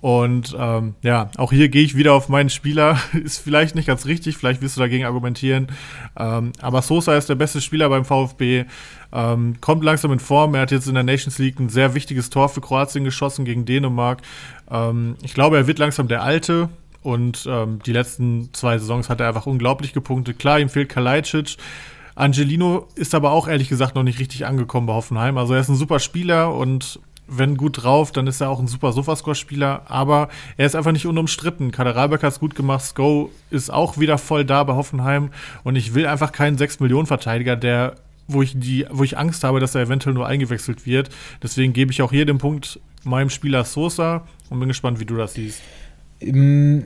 und ähm, ja, auch hier gehe ich wieder auf meinen Spieler. Ist vielleicht nicht ganz richtig, vielleicht wirst du dagegen argumentieren. Ähm, aber Sosa ist der beste Spieler beim VfB. Ähm, kommt langsam in Form. Er hat jetzt in der Nations League ein sehr wichtiges Tor für Kroatien geschossen gegen Dänemark. Ähm, ich glaube, er wird langsam der Alte. Und ähm, die letzten zwei Saisons hat er einfach unglaublich gepunktet. Klar, ihm fehlt Kalajdzic. Angelino ist aber auch ehrlich gesagt noch nicht richtig angekommen bei Hoffenheim. Also er ist ein super Spieler und wenn gut drauf, dann ist er auch ein super Sofascore-Spieler, aber er ist einfach nicht unumstritten. Kader hat es gut gemacht, Sko ist auch wieder voll da bei Hoffenheim und ich will einfach keinen 6-Millionen-Verteidiger, der wo ich die, wo ich Angst habe, dass er eventuell nur eingewechselt wird. Deswegen gebe ich auch hier den Punkt meinem Spieler Sosa und bin gespannt, wie du das siehst. Im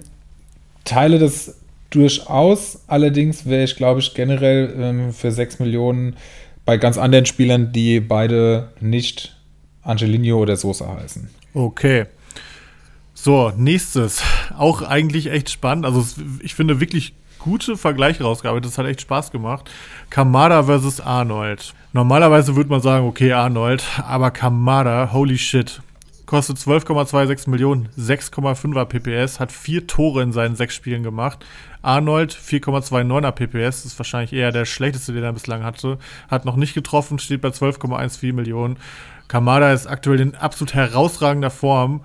Teile das durchaus, allerdings wäre ich, glaube ich, generell ähm, für 6 Millionen bei ganz anderen Spielern, die beide nicht Angelino oder Sosa heißen. Okay. So, nächstes. Auch eigentlich echt spannend. Also, ich finde wirklich gute Vergleiche. Das hat echt Spaß gemacht. Kamada versus Arnold. Normalerweise würde man sagen, okay, Arnold, aber Kamada, holy shit. Kostet 12,26 Millionen, 6,5er PPS, hat vier Tore in seinen sechs Spielen gemacht. Arnold 4,29er PPS, ist wahrscheinlich eher der schlechteste, den er bislang hatte. Hat noch nicht getroffen, steht bei 12,14 Millionen. Kamada ist aktuell in absolut herausragender Form.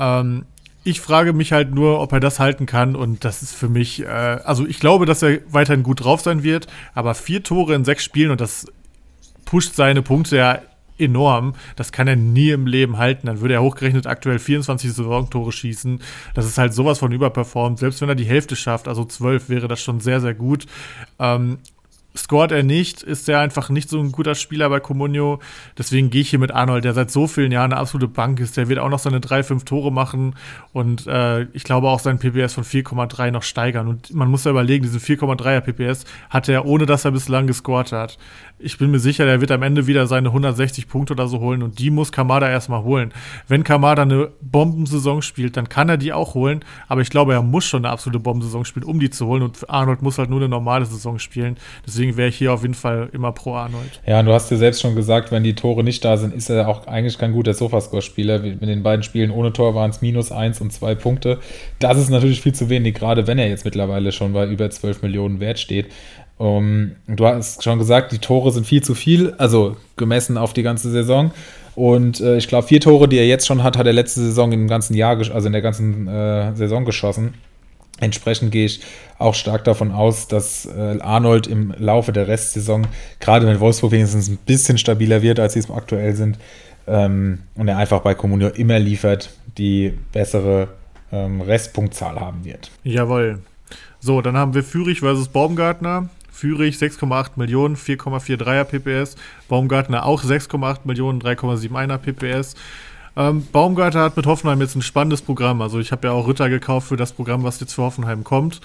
Ähm, ich frage mich halt nur, ob er das halten kann. Und das ist für mich, äh, also ich glaube, dass er weiterhin gut drauf sein wird. Aber vier Tore in sechs Spielen und das pusht seine Punkte ja enorm. Das kann er nie im Leben halten. Dann würde er hochgerechnet aktuell 24 Saisontore schießen. Das ist halt sowas von überperformt. Selbst wenn er die Hälfte schafft, also 12, wäre das schon sehr, sehr gut. Ähm, scoret er nicht, ist er einfach nicht so ein guter Spieler bei Comunio. Deswegen gehe ich hier mit Arnold, der seit so vielen Jahren eine absolute Bank ist. Der wird auch noch seine drei, fünf Tore machen und äh, ich glaube auch seinen PPS von 4,3 noch steigern. Und man muss ja überlegen, diesen 4,3er PPS hat er, ohne dass er bislang gescored hat. Ich bin mir sicher, der wird am Ende wieder seine 160 Punkte oder so holen und die muss Kamada erstmal holen. Wenn Kamada eine Bombensaison spielt, dann kann er die auch holen, aber ich glaube, er muss schon eine absolute Bombensaison spielen, um die zu holen und Arnold muss halt nur eine normale Saison spielen. Deswegen wäre ich hier auf jeden Fall immer pro Arnold. Ja, und du hast dir selbst schon gesagt, wenn die Tore nicht da sind, ist er auch eigentlich kein guter Sofascore-Spieler. Mit den beiden Spielen ohne Tor waren es minus eins und zwei Punkte. Das ist natürlich viel zu wenig, gerade wenn er jetzt mittlerweile schon bei über 12 Millionen Wert steht. Um, du hast schon gesagt, die Tore sind viel zu viel, also gemessen auf die ganze Saison. Und äh, ich glaube, vier Tore, die er jetzt schon hat, hat er letzte Saison im ganzen Jahr, also in der ganzen äh, Saison geschossen. Entsprechend gehe ich auch stark davon aus, dass äh, Arnold im Laufe der Restsaison, gerade wenn Wolfsburg wenigstens ein bisschen stabiler wird, als sie es aktuell sind, ähm, und er einfach bei Comunio immer liefert, die bessere ähm, Restpunktzahl haben wird. Jawohl. So, dann haben wir Fürich versus Baumgartner. Fürich 6,8 Millionen, 4,43er PPS. Baumgartner auch 6,8 Millionen, 3,71er PPS. Ähm, Baumgartner hat mit Hoffenheim jetzt ein spannendes Programm. Also ich habe ja auch Ritter gekauft für das Programm, was jetzt für Hoffenheim kommt.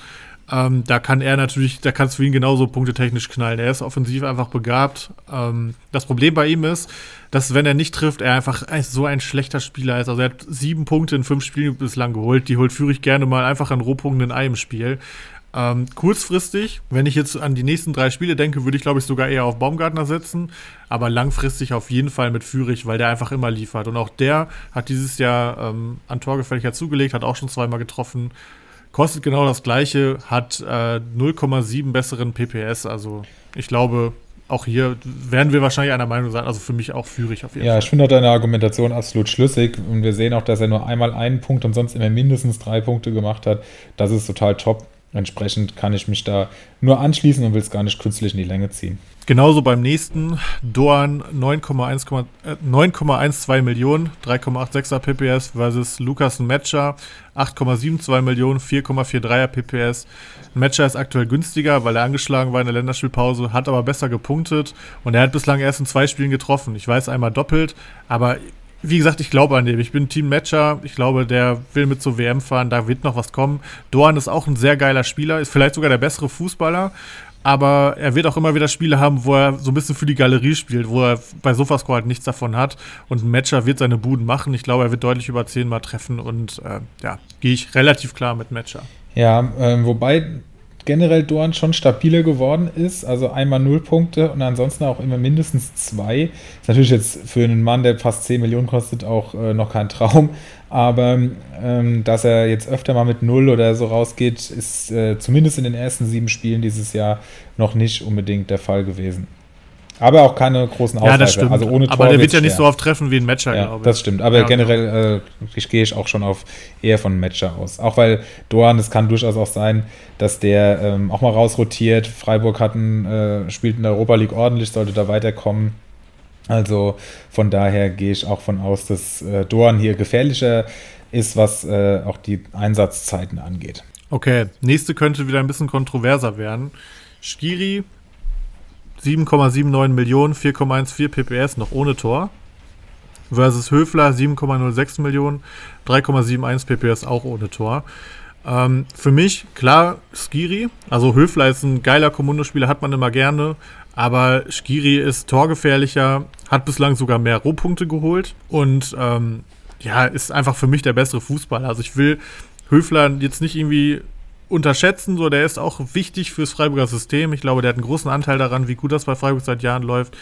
Ähm, da kann er natürlich, da kannst du ihn genauso punktetechnisch knallen. Er ist offensiv einfach begabt. Ähm, das Problem bei ihm ist, dass wenn er nicht trifft, er einfach so ein schlechter Spieler ist. Also er hat sieben Punkte in fünf Spielen bislang geholt. Die holt Führig gerne mal einfach an Rohpunkten in einem Spiel. Ähm, kurzfristig, wenn ich jetzt an die nächsten drei Spiele denke, würde ich, glaube ich, sogar eher auf Baumgartner setzen. Aber langfristig auf jeden Fall mit Führig, weil der einfach immer liefert. Und auch der hat dieses Jahr ähm, an Torgefälligkeit zugelegt, hat auch schon zweimal getroffen. Kostet genau das gleiche, hat äh, 0,7 besseren PPS. Also ich glaube, auch hier werden wir wahrscheinlich einer Meinung sein. Also für mich auch Führig auf jeden ja, Fall. Ja, ich finde auch deine Argumentation absolut schlüssig. Und wir sehen auch, dass er nur einmal einen Punkt und sonst immer mindestens drei Punkte gemacht hat. Das ist total top. Entsprechend kann ich mich da nur anschließen und will es gar nicht künstlich in die Länge ziehen. Genauso beim nächsten. Dorn 9,12 äh, Millionen, 3,86er PPS versus Lukas Matcher 8,72 Millionen, 4,43er PPS. Matcher ist aktuell günstiger, weil er angeschlagen war in der Länderspielpause, hat aber besser gepunktet und er hat bislang erst in zwei Spielen getroffen. Ich weiß einmal doppelt, aber wie gesagt, ich glaube an dem. Ich bin Team-Matcher. Ich glaube, der will mit zur WM fahren. Da wird noch was kommen. Doan ist auch ein sehr geiler Spieler. Ist vielleicht sogar der bessere Fußballer. Aber er wird auch immer wieder Spiele haben, wo er so ein bisschen für die Galerie spielt, wo er bei Sofascore halt nichts davon hat. Und ein Matcher wird seine Buden machen. Ich glaube, er wird deutlich über zehnmal treffen. Und äh, ja, gehe ich relativ klar mit Matcher. Ja, äh, wobei generell Dorn schon stabiler geworden ist. Also einmal null Punkte und ansonsten auch immer mindestens zwei. Ist natürlich jetzt für einen Mann, der fast 10 Millionen kostet, auch äh, noch kein Traum. Aber ähm, dass er jetzt öfter mal mit null oder so rausgeht, ist äh, zumindest in den ersten sieben Spielen dieses Jahr noch nicht unbedingt der Fall gewesen. Aber auch keine großen Ausreißer. Ja, das stimmt. Also ohne Tor Aber der wird ja nicht so oft treffen wie ein Matcher, ja, glaube ich. Das stimmt. Aber ja, generell äh, gehe ich auch schon auf eher von Matcher aus. Auch weil Doan, es kann durchaus auch sein, dass der ähm, auch mal rausrotiert. Freiburg hat einen, äh, spielt in der Europa League ordentlich, sollte da weiterkommen. Also von daher gehe ich auch von aus, dass äh, Doan hier gefährlicher ist, was äh, auch die Einsatzzeiten angeht. Okay, nächste könnte wieder ein bisschen kontroverser werden. Skiri 7,79 Millionen, 4,14 PPS, noch ohne Tor. Versus Höfler 7,06 Millionen, 3,71 PPS, auch ohne Tor. Ähm, für mich, klar, Skiri. Also Höfler ist ein geiler Kommandospieler, hat man immer gerne. Aber Skiri ist torgefährlicher, hat bislang sogar mehr Rohpunkte geholt und ähm, ja, ist einfach für mich der bessere Fußballer. Also ich will Höfler jetzt nicht irgendwie unterschätzen. So, der ist auch wichtig fürs Freiburger System. Ich glaube, der hat einen großen Anteil daran, wie gut das bei Freiburg seit Jahren läuft.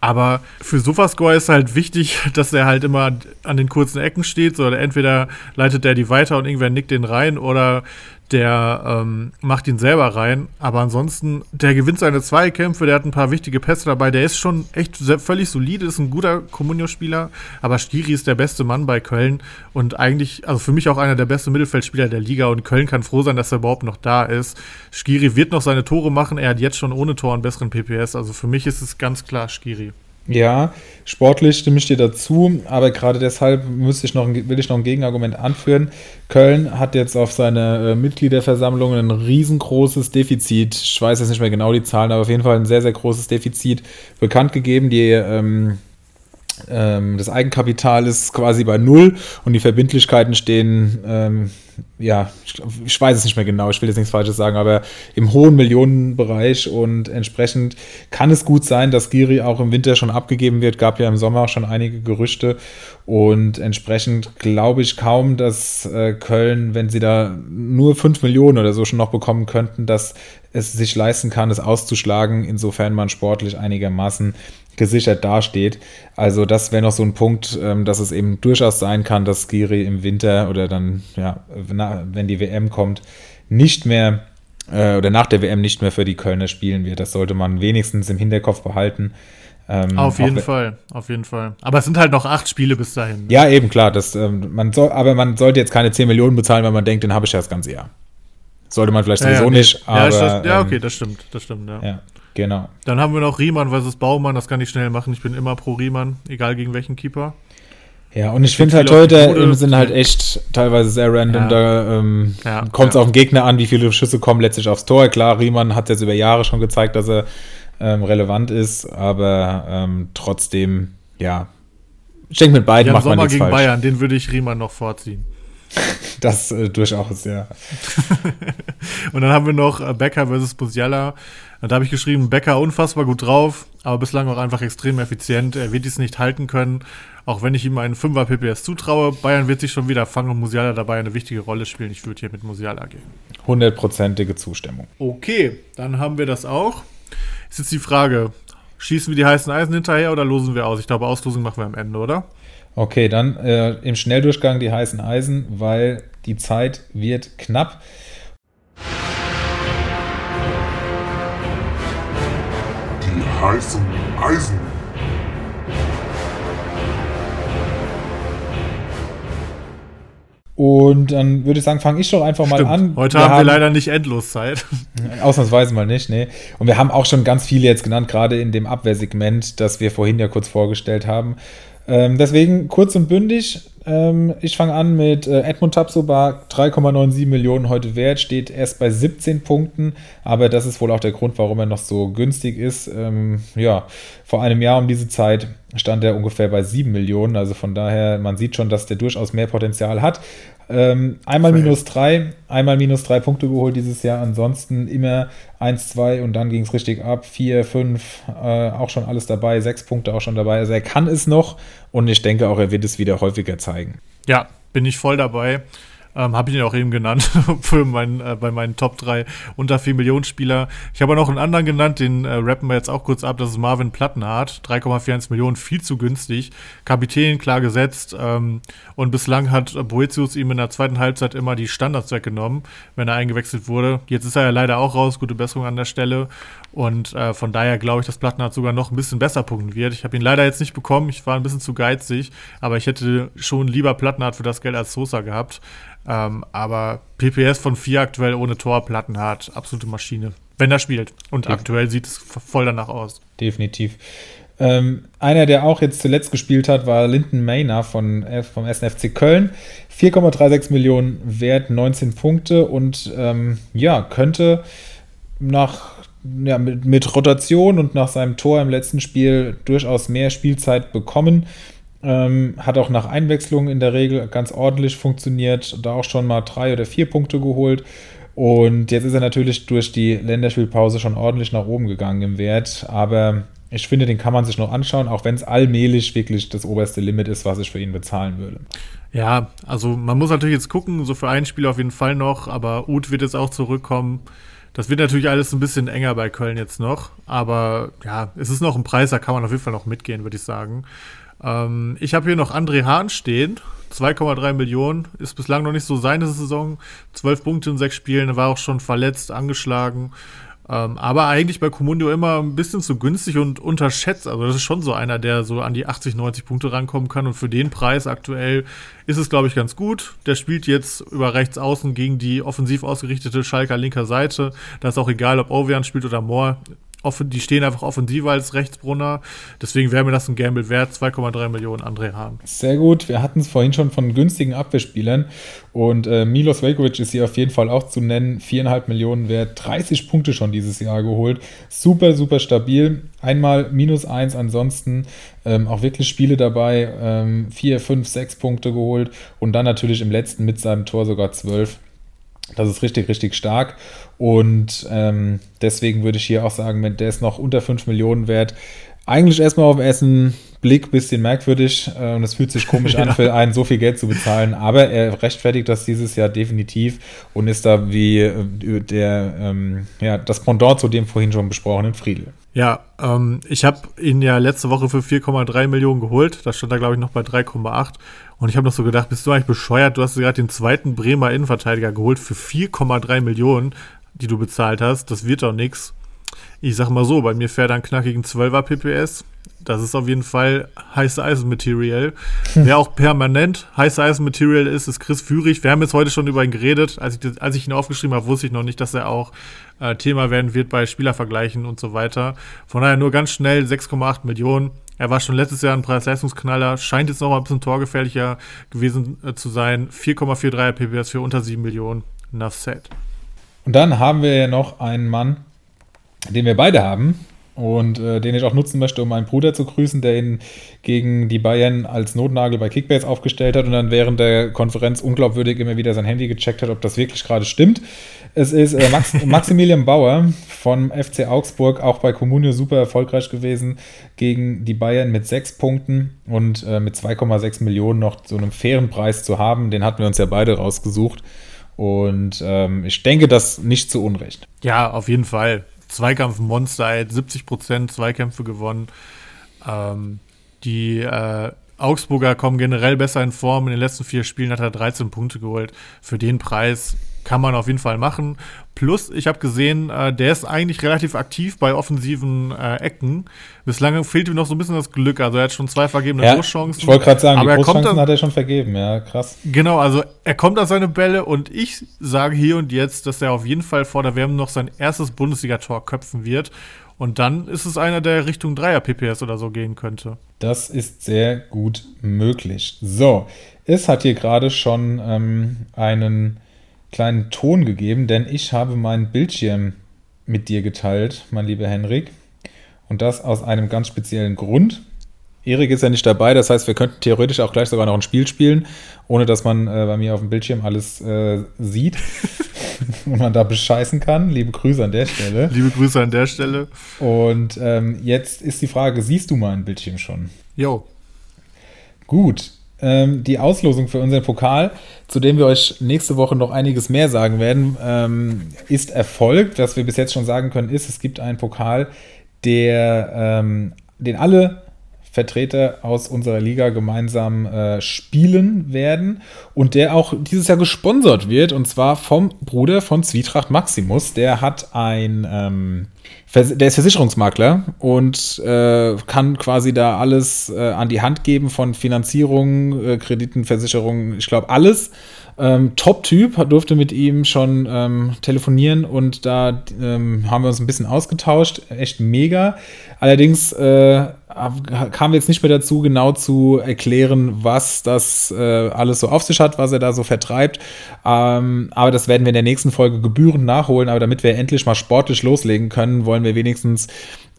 Aber für Sofascore ist halt wichtig, dass er halt immer an den kurzen Ecken steht. So, entweder leitet der die weiter und irgendwer nickt den rein oder der ähm, macht ihn selber rein. Aber ansonsten, der gewinnt seine Zweikämpfe, der hat ein paar wichtige Pässe dabei. Der ist schon echt völlig solide, ist ein guter Comunio-Spieler. Aber Stiri ist der beste Mann bei Köln und eigentlich, also für mich auch einer der besten Mittelfeldspieler der Liga. Und Köln kann froh sein, dass er überhaupt noch da ist. Skiri wird noch seine Tore machen. Er hat jetzt schon ohne Tor einen besseren PPS. Also für mich ist es ganz klar Skiri. Ja, sportlich stimme ich dir dazu, aber gerade deshalb müsste ich noch, will ich noch ein Gegenargument anführen. Köln hat jetzt auf seine äh, Mitgliederversammlung ein riesengroßes Defizit, ich weiß jetzt nicht mehr genau die Zahlen, aber auf jeden Fall ein sehr, sehr großes Defizit bekannt gegeben. Die ähm, ähm, das Eigenkapital ist quasi bei Null und die Verbindlichkeiten stehen, ähm, ja, ich, weiß es nicht mehr genau, ich will jetzt nichts Falsches sagen, aber im hohen Millionenbereich und entsprechend kann es gut sein, dass Giri auch im Winter schon abgegeben wird. Gab ja im Sommer auch schon einige Gerüchte und entsprechend glaube ich kaum, dass äh, Köln, wenn sie da nur 5 Millionen oder so schon noch bekommen könnten, dass es sich leisten kann, es auszuschlagen, insofern man sportlich einigermaßen gesichert dasteht. Also das wäre noch so ein Punkt, ähm, dass es eben durchaus sein kann, dass Giri im Winter oder dann, ja, wenn die WM kommt, nicht mehr äh, oder nach der WM nicht mehr für die Kölner spielen wird. Das sollte man wenigstens im Hinterkopf behalten. Ähm, auf jeden Fall, auf jeden Fall. Aber es sind halt noch acht Spiele bis dahin. Ne? Ja, eben klar. Das, ähm, man soll, aber man sollte jetzt keine 10 Millionen bezahlen, weil man denkt, den habe ich ja das ganze Jahr. Sollte man vielleicht sowieso ja, ja, nee. nicht. Aber, ja, ja, okay, ähm, das stimmt, das stimmt, ja. ja. Genau. Dann haben wir noch Riemann versus Baumann, das kann ich schnell machen. Ich bin immer pro Riemann, egal gegen welchen Keeper. Ja, und ich finde halt heute sind halt echt teilweise sehr random. Ja. Da ähm, ja, kommt es ja. auf den Gegner an, wie viele Schüsse kommen letztlich aufs Tor. Klar, Riemann hat jetzt über Jahre schon gezeigt, dass er ähm, relevant ist, aber ähm, trotzdem, ja. Ich denke, mit beiden Jan macht man Sommer nichts gegen falsch. Bayern, den würde ich Riemann noch vorziehen. das äh, durchaus, ja. und dann haben wir noch äh, Becker versus Musiala. Da habe ich geschrieben, Becker unfassbar gut drauf, aber bislang auch einfach extrem effizient. Er wird dies nicht halten können, auch wenn ich ihm einen 5er PPS zutraue. Bayern wird sich schon wieder fangen und Musiala dabei eine wichtige Rolle spielen. Ich würde hier mit Musiala gehen. Hundertprozentige Zustimmung. Okay, dann haben wir das auch. Ist jetzt die Frage, schießen wir die heißen Eisen hinterher oder losen wir aus? Ich glaube, Auslosung machen wir am Ende, oder? Okay, dann äh, im Schnelldurchgang die heißen Eisen, weil die Zeit wird knapp. heißen Eisen. Und dann würde ich sagen, fange ich doch einfach mal Stimmt. an. Heute wir haben wir leider nicht endlos Zeit. Ausnahmsweise mal nicht, nee. Und wir haben auch schon ganz viele jetzt genannt, gerade in dem Abwehrsegment, das wir vorhin ja kurz vorgestellt haben. Ähm, deswegen kurz und bündig. Ähm, ich fange an mit äh, Edmund Tapsoba, 3,97 Millionen heute wert, steht erst bei 17 Punkten, aber das ist wohl auch der Grund, warum er noch so günstig ist. Ähm, ja, vor einem Jahr um diese Zeit stand er ungefähr bei 7 Millionen, also von daher, man sieht schon, dass der durchaus mehr Potenzial hat. Ähm, einmal minus drei, einmal minus drei Punkte geholt dieses Jahr. Ansonsten immer 1, 2 und dann ging es richtig ab. 4, 5, äh, auch schon alles dabei. 6 Punkte auch schon dabei. Also er kann es noch und ich denke auch, er wird es wieder häufiger zeigen. Ja, bin ich voll dabei. Ähm, habe ich ihn auch eben genannt für mein, äh, bei meinen Top 3 unter 4 Millionen Spieler. Ich habe noch einen anderen genannt, den äh, rappen wir jetzt auch kurz ab. Das ist Marvin Plattenhardt. 3,41 Millionen, viel zu günstig. Kapitän, klar gesetzt. Ähm, und bislang hat Boetius ihm in der zweiten Halbzeit immer die Standards weggenommen, wenn er eingewechselt wurde. Jetzt ist er ja leider auch raus. Gute Besserung an der Stelle. Und äh, von daher glaube ich, dass Plattenhardt sogar noch ein bisschen besser punkten wird. Ich habe ihn leider jetzt nicht bekommen. Ich war ein bisschen zu geizig. Aber ich hätte schon lieber Plattenhardt für das Geld als Sosa gehabt. Ähm, aber PPS von 4 aktuell ohne Tor, Plattenhardt, absolute Maschine. Wenn er spielt. Und Definitiv. aktuell sieht es voll danach aus. Definitiv. Ähm, einer, der auch jetzt zuletzt gespielt hat, war Linden Mayner von, äh, vom SNFC Köln. 4,36 Millionen wert, 19 Punkte und ähm, ja, könnte nach ja, mit, mit, Rotation und nach seinem Tor im letzten Spiel durchaus mehr Spielzeit bekommen. Ähm, hat auch nach Einwechslung in der Regel ganz ordentlich funktioniert, da auch schon mal drei oder vier Punkte geholt. Und jetzt ist er natürlich durch die Länderspielpause schon ordentlich nach oben gegangen im Wert. Aber ich finde, den kann man sich noch anschauen, auch wenn es allmählich wirklich das oberste Limit ist, was ich für ihn bezahlen würde. Ja, also man muss natürlich jetzt gucken, so für ein Spiel auf jeden Fall noch, aber Uth wird jetzt auch zurückkommen. Das wird natürlich alles ein bisschen enger bei Köln jetzt noch, aber ja, es ist noch ein Preis, da kann man auf jeden Fall noch mitgehen, würde ich sagen. Ähm, ich habe hier noch André Hahn stehen. 2,3 Millionen. Ist bislang noch nicht so seine Saison. 12 Punkte in sechs Spielen. War auch schon verletzt, angeschlagen. Ähm, aber eigentlich bei Comunio immer ein bisschen zu günstig und unterschätzt. Also das ist schon so einer, der so an die 80, 90 Punkte rankommen kann. Und für den Preis aktuell ist es, glaube ich, ganz gut. Der spielt jetzt über rechts außen gegen die offensiv ausgerichtete Schalker linker Seite. Da ist auch egal, ob Ovean spielt oder Moore. Die stehen einfach offensiver als Rechtsbrunner. Deswegen wäre mir das ein Gamble wert. 2,3 Millionen André Hahn. Sehr gut. Wir hatten es vorhin schon von günstigen Abwehrspielern. Und äh, Milos Velkovic ist hier auf jeden Fall auch zu nennen. 4,5 Millionen wert. 30 Punkte schon dieses Jahr geholt. Super, super stabil. Einmal minus 1, ansonsten ähm, auch wirklich Spiele dabei. Ähm, 4, 5, 6 Punkte geholt. Und dann natürlich im letzten mit seinem Tor sogar 12. Das ist richtig, richtig stark. Und ähm, deswegen würde ich hier auch sagen, wenn der ist noch unter 5 Millionen wert, eigentlich erstmal auf ersten Blick ein bisschen merkwürdig äh, und es fühlt sich komisch ja. an, für einen so viel Geld zu bezahlen, aber er rechtfertigt das dieses Jahr definitiv und ist da wie äh, der, ähm, ja, das Pendant zu dem vorhin schon besprochenen Friedel. Ja, ähm, ich habe ihn ja letzte Woche für 4,3 Millionen geholt. Da stand er, glaube ich, noch bei 3,8. Und ich habe noch so gedacht, bist du eigentlich bescheuert? Du hast gerade den zweiten Bremer Innenverteidiger geholt für 4,3 Millionen, die du bezahlt hast. Das wird doch nichts. Ich sag mal so, bei mir fährt er einen knackigen 12er PPS. Das ist auf jeden Fall heiße Eisenmaterial. Wer auch permanent heiße Eisenmaterial ist, ist Chris Führig. Wir haben jetzt heute schon über ihn geredet. Als ich, als ich ihn aufgeschrieben habe, wusste ich noch nicht, dass er auch äh, Thema werden wird bei Spielervergleichen und so weiter. Von daher nur ganz schnell 6,8 Millionen. Er war schon letztes Jahr ein Preis-Leistungsknaller, scheint jetzt noch mal ein bisschen torgefährlicher gewesen äh, zu sein. 4,43er PPS für unter 7 Millionen. Enough said. Und dann haben wir ja noch einen Mann, den wir beide haben und äh, den ich auch nutzen möchte, um meinen Bruder zu grüßen, der ihn gegen die Bayern als Notnagel bei Kickbase aufgestellt hat und dann während der Konferenz unglaubwürdig immer wieder sein Handy gecheckt hat, ob das wirklich gerade stimmt. Es ist äh, Max Maximilian Bauer vom FC Augsburg, auch bei Comunio super erfolgreich gewesen, gegen die Bayern mit sechs Punkten und äh, mit 2,6 Millionen noch so einen fairen Preis zu haben. Den hatten wir uns ja beide rausgesucht. Und ähm, ich denke, das nicht zu Unrecht. Ja, auf jeden Fall. Zweikampfmonster, 70 Prozent Zweikämpfe gewonnen. Ähm, die äh, Augsburger kommen generell besser in Form. In den letzten vier Spielen hat er 13 Punkte geholt. Für den Preis kann man auf jeden Fall machen. Plus, ich habe gesehen, äh, der ist eigentlich relativ aktiv bei offensiven äh, Ecken. Bislang fehlt ihm noch so ein bisschen das Glück. Also er hat schon zwei vergebene ja, Großchancen. Ich wollte gerade sagen, aber die Großchancen an, hat er schon vergeben. Ja, krass. Genau, also er kommt an seine Bälle und ich sage hier und jetzt, dass er auf jeden Fall vor der WM noch sein erstes Bundesligator köpfen wird. Und dann ist es einer, der Richtung Dreier PPS oder so gehen könnte. Das ist sehr gut möglich. So, es hat hier gerade schon ähm, einen kleinen Ton gegeben, denn ich habe meinen Bildschirm mit dir geteilt, mein lieber Henrik. Und das aus einem ganz speziellen Grund. Erik ist ja nicht dabei, das heißt, wir könnten theoretisch auch gleich sogar noch ein Spiel spielen, ohne dass man äh, bei mir auf dem Bildschirm alles äh, sieht und man da bescheißen kann. Liebe Grüße an der Stelle. Liebe Grüße an der Stelle. Und ähm, jetzt ist die Frage: Siehst du meinen Bildschirm schon? Jo. Gut, ähm, die Auslosung für unseren Pokal, zu dem wir euch nächste Woche noch einiges mehr sagen werden, ähm, ist erfolgt. Was wir bis jetzt schon sagen können, ist, es gibt einen Pokal, der, ähm, den alle Vertreter aus unserer Liga gemeinsam äh, spielen werden und der auch dieses Jahr gesponsert wird und zwar vom Bruder von Zwietracht Maximus. Der hat ein ähm, der ist Versicherungsmakler und äh, kann quasi da alles äh, an die Hand geben von Finanzierung, äh, Krediten, Versicherungen, ich glaube alles. Ähm, Top-Typ, durfte mit ihm schon ähm, telefonieren und da ähm, haben wir uns ein bisschen ausgetauscht. Echt mega. Allerdings äh, kamen wir jetzt nicht mehr dazu, genau zu erklären, was das äh, alles so auf sich hat, was er da so vertreibt. Ähm, aber das werden wir in der nächsten Folge gebührend nachholen. Aber damit wir endlich mal sportlich loslegen können, wollen wir wenigstens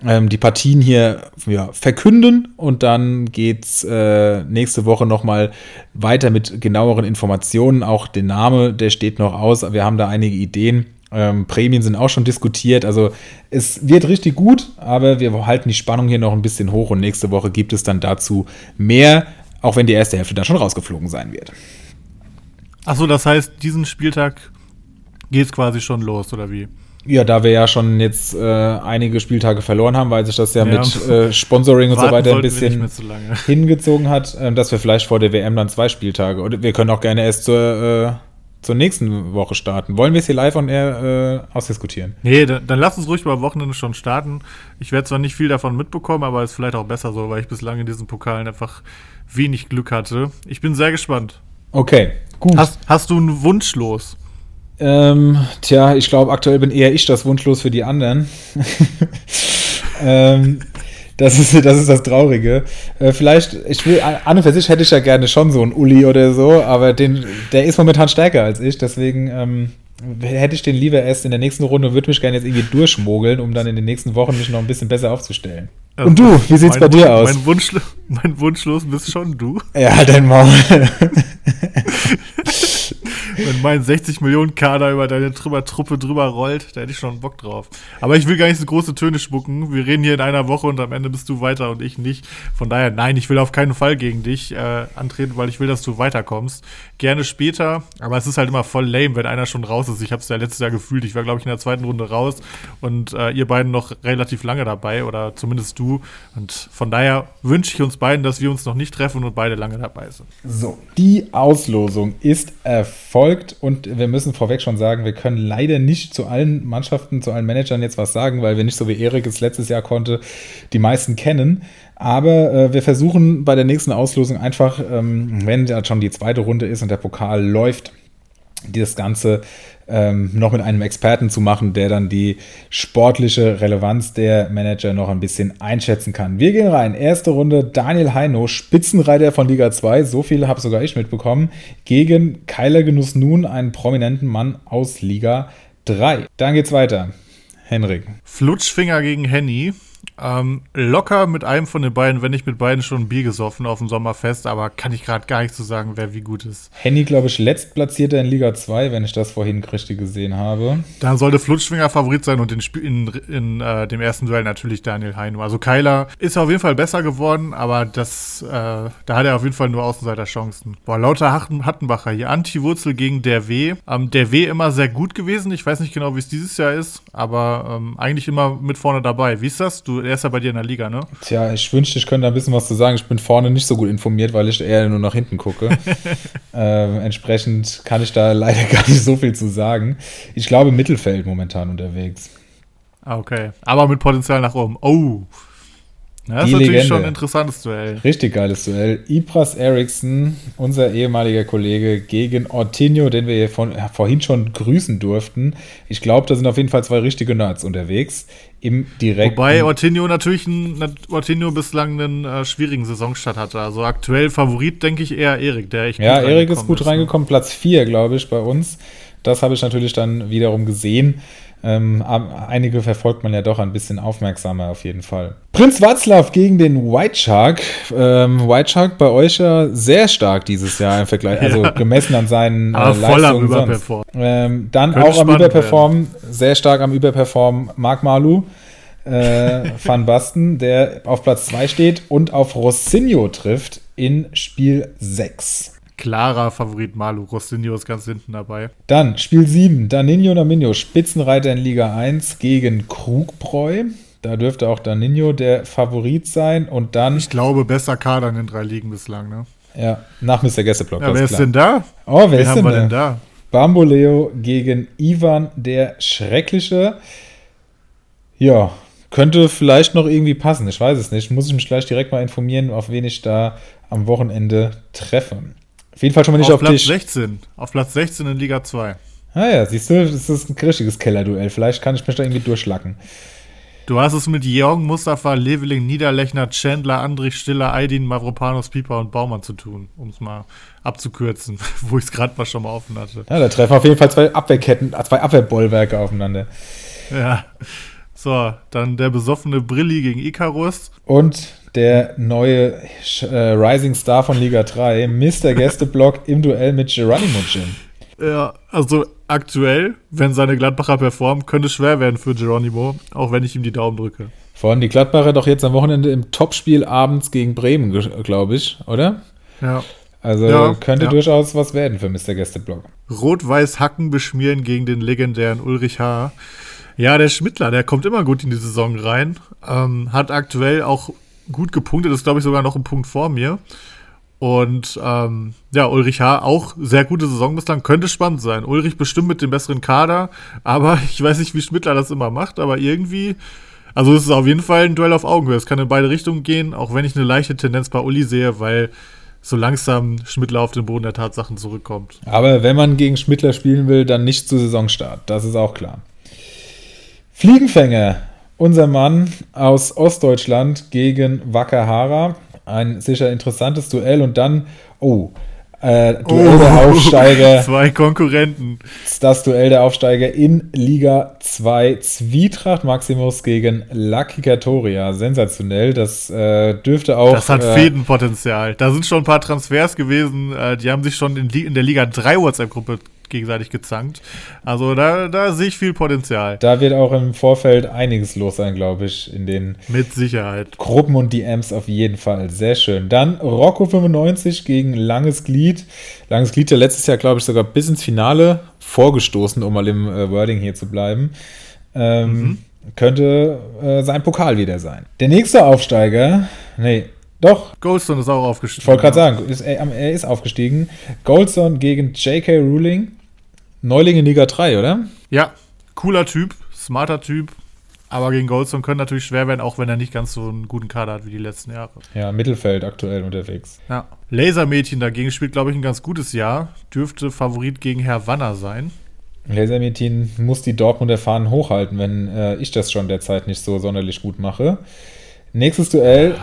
ähm, die Partien hier ja, verkünden und dann geht's äh, nächste Woche nochmal weiter mit genaueren Informationen. Auch der Name, der steht noch aus. Wir haben da einige Ideen. Ähm, Prämien sind auch schon diskutiert. Also es wird richtig gut, aber wir halten die Spannung hier noch ein bisschen hoch und nächste Woche gibt es dann dazu mehr, auch wenn die erste Hälfte dann schon rausgeflogen sein wird. Achso, das heißt, diesen Spieltag geht es quasi schon los, oder wie? Ja, da wir ja schon jetzt äh, einige Spieltage verloren haben, weil sich das ja, ja. mit äh, Sponsoring und so weiter ein bisschen so hingezogen hat, äh, dass wir vielleicht vor der WM dann zwei Spieltage oder wir können auch gerne erst zur, äh, zur nächsten Woche starten. Wollen wir es hier live on air äh, ausdiskutieren? Nee, dann, dann lass uns ruhig mal am Wochenende schon starten. Ich werde zwar nicht viel davon mitbekommen, aber es ist vielleicht auch besser so, weil ich bislang in diesen Pokalen einfach wenig Glück hatte. Ich bin sehr gespannt. Okay, gut. Hast, hast du einen Wunsch los? Ähm, tja, ich glaube, aktuell bin eher ich das wunschlos für die anderen. ähm, das ist, das ist das Traurige. Äh, vielleicht, ich will, an und für sich hätte ich ja gerne schon so einen Uli oder so, aber den, der ist momentan stärker als ich, deswegen ähm, hätte ich den lieber erst in der nächsten Runde und würde mich gerne jetzt irgendwie durchschmogeln, um dann in den nächsten Wochen mich noch ein bisschen besser aufzustellen. Und du, wie sieht's bei dir Wunsch- aus? Mein, Wunsch, mein Wunschlos bist schon du. Ja, halt dein Maul. Wenn mein 60 Millionen Kader über deine drüber, Truppe drüber rollt, da hätte ich schon Bock drauf. Aber ich will gar nicht so große Töne spucken. Wir reden hier in einer Woche und am Ende bist du weiter und ich nicht. Von daher, nein, ich will auf keinen Fall gegen dich äh, antreten, weil ich will, dass du weiterkommst. Gerne später, aber es ist halt immer voll lame, wenn einer schon raus ist. Ich habe es ja letztes Jahr gefühlt. Ich war, glaube ich, in der zweiten Runde raus und äh, ihr beiden noch relativ lange dabei oder zumindest du. Und von daher wünsche ich uns beiden, dass wir uns noch nicht treffen und beide lange dabei sind. So, die Auslosung ist erfolgt und wir müssen vorweg schon sagen, wir können leider nicht zu allen Mannschaften, zu allen Managern jetzt was sagen, weil wir nicht so wie Erik es letztes Jahr konnte, die meisten kennen. Aber äh, wir versuchen bei der nächsten Auslosung einfach, ähm, wenn ja schon die zweite Runde ist und der Pokal läuft, das Ganze ähm, noch mit einem Experten zu machen, der dann die sportliche Relevanz der Manager noch ein bisschen einschätzen kann. Wir gehen rein. Erste Runde Daniel Heino, Spitzenreiter von Liga 2, so viel habe sogar ich mitbekommen, gegen Keiler Genuss nun, einen prominenten Mann aus Liga 3. Dann geht's weiter. Henrik. Flutschfinger gegen Henny. Ähm, locker mit einem von den beiden, wenn nicht mit beiden schon ein Bier gesoffen auf dem Sommerfest, aber kann ich gerade gar nicht so sagen, wer wie gut ist. Henny, glaube ich, letztplatzierter in Liga 2, wenn ich das vorhin richtig gesehen habe. Dann sollte Flutschfinger Favorit sein und in, in, in äh, dem ersten Duell natürlich Daniel Heino. Also Keiler ist auf jeden Fall besser geworden, aber das, äh, da hat er auf jeden Fall nur Außenseiterchancen. Boah, lauter Hatten, Hattenbacher hier. Anti-Wurzel gegen der W. Ähm, der W immer sehr gut gewesen. Ich weiß nicht genau, wie es dieses Jahr ist, aber ähm, eigentlich immer mit vorne dabei. Wie ist das? Du, er ist ja bei dir in der Liga, ne? Tja, ich wünschte, ich könnte da ein bisschen was zu sagen. Ich bin vorne nicht so gut informiert, weil ich eher nur nach hinten gucke. ähm, entsprechend kann ich da leider gar nicht so viel zu sagen. Ich glaube, Mittelfeld momentan unterwegs. Ah, okay. Aber mit Potenzial nach oben. Oh. Ja, das ist natürlich Legende. schon ein interessantes Duell. Richtig geiles Duell. Ibras Eriksson, unser ehemaliger Kollege, gegen Ortinho, den wir hier von, vorhin schon grüßen durften. Ich glaube, da sind auf jeden Fall zwei richtige Nerds unterwegs. Im direkten. Wobei Ortinho natürlich ein, Ortinho bislang einen äh, schwierigen Saisonstart hatte. Also aktuell Favorit, denke ich, eher Erik, der echt Ja, Erik ist gut ne? reingekommen, Platz 4, glaube ich, bei uns. Das habe ich natürlich dann wiederum gesehen. Ähm, am- einige verfolgt man ja doch ein bisschen aufmerksamer auf jeden Fall. Prinz Watzlaw gegen den White Shark. Ähm, White Shark bei euch ja sehr stark dieses Jahr im Vergleich, also gemessen an seinen Aber voll am Leistungen sonst. Überperformen. Ähm, dann Könnte auch am Überperformen, sehr stark am Überperformen Marc Malu. Äh, Van Basten, der auf Platz 2 steht und auf Rossinho trifft in Spiel 6. Klarer Favorit Malu. Rostinho ist ganz hinten dabei. Dann Spiel 7, Danino Naminho, Spitzenreiter in Liga 1 gegen Krugbräu. Da dürfte auch Danino der Favorit sein. Und dann, Ich glaube, besser Kader in den drei Ligen bislang, ne? ja, nach Mr. Gästeblock. Ja, wer ist klar. denn da? Oh, wer Wen ist haben denn wir da? denn da? Bamboleo gegen Ivan der Schreckliche. Ja, könnte vielleicht noch irgendwie passen. Ich weiß es nicht. Muss ich mich gleich direkt mal informieren, auf wen ich da am Wochenende treffe. Auf jeden Fall schon mal nicht Auf auf, Platz dich. 16. Auf Platz 16 in Liga 2. Ah ja, siehst du, das ist ein richtiges Kellerduell. Vielleicht kann ich mich da irgendwie durchschlacken. Du hast es mit Jörg, Mustafa, Leveling, Niederlechner, Chandler, Andrich, Stiller, Aydin, Mavropanos, Pieper und Baumann zu tun, um es mal abzukürzen, wo ich es gerade mal schon mal offen hatte. Ja, da treffen auf jeden Fall zwei Abwehrketten, äh, zwei Abwehrbollwerke aufeinander. Ja. So, dann der besoffene Brilli gegen Icarus. Und der neue äh, Rising Star von Liga 3, Mr. Gästeblock im Duell mit Geronimo Jim. Ja, also aktuell, wenn seine Gladbacher performen, könnte es schwer werden für Geronimo, auch wenn ich ihm die Daumen drücke. Vor allem die Gladbacher doch jetzt am Wochenende im Topspiel abends gegen Bremen, glaube ich, oder? Ja. Also Ja, könnte ja. durchaus was werden für Mr. Gästeblock. Rot-Weiß Hacken beschmieren gegen den legendären Ulrich H. Ja, der Schmittler, der kommt immer gut in die Saison rein. Ähm, hat aktuell auch gut gepunktet, ist glaube ich sogar noch ein Punkt vor mir. Und ähm, ja, Ulrich H. auch sehr gute Saison bislang, könnte spannend sein. Ulrich bestimmt mit dem besseren Kader, aber ich weiß nicht, wie Schmittler das immer macht, aber irgendwie, also es ist auf jeden Fall ein Duell auf Augenhöhe. Es kann in beide Richtungen gehen, auch wenn ich eine leichte Tendenz bei Uli sehe, weil so langsam Schmittler auf den Boden der Tatsachen zurückkommt. Aber wenn man gegen Schmittler spielen will, dann nicht zu Saisonstart. Das ist auch klar. Fliegenfänger. Unser Mann aus Ostdeutschland gegen Wakahara. Ein sicher interessantes Duell und dann, oh, äh, Duell der Aufsteiger. Zwei Konkurrenten. Das Duell der Aufsteiger in Liga 2 Zwietracht Maximus gegen Lucky Katoria. Sensationell. Das äh, dürfte auch. Das hat äh, Fädenpotenzial. Da sind schon ein paar Transfers gewesen. Äh, die haben sich schon in, in der Liga 3 WhatsApp-Gruppe gegenseitig gezankt. Also da, da sehe ich viel Potenzial. Da wird auch im Vorfeld einiges los sein, glaube ich, in den Mit Sicherheit. Gruppen und DMs auf jeden Fall. Sehr schön. Dann Rocco 95 gegen Langes Glied. Langes Glied ja letztes Jahr, glaube ich, sogar bis ins Finale vorgestoßen, um mal im äh, Wording hier zu bleiben. Ähm, Könnte äh, sein Pokal wieder sein. Der nächste Aufsteiger, nee, doch, Goldstone ist auch aufgestiegen. ich wollte gerade sagen, ist, er, er ist aufgestiegen. Goldson gegen J.K. Ruling. Neuling in Liga 3, oder? Ja, cooler Typ, smarter Typ. Aber gegen Goldstone könnte natürlich schwer werden, auch wenn er nicht ganz so einen guten Kader hat wie die letzten Jahre. Ja, Mittelfeld aktuell unterwegs. Ja. Lasermädchen dagegen spielt, glaube ich, ein ganz gutes Jahr. Dürfte Favorit gegen Herr Wanner sein. Lasermetin muss die Dortmunder Fahnen hochhalten, wenn äh, ich das schon derzeit nicht so sonderlich gut mache. Nächstes Duell: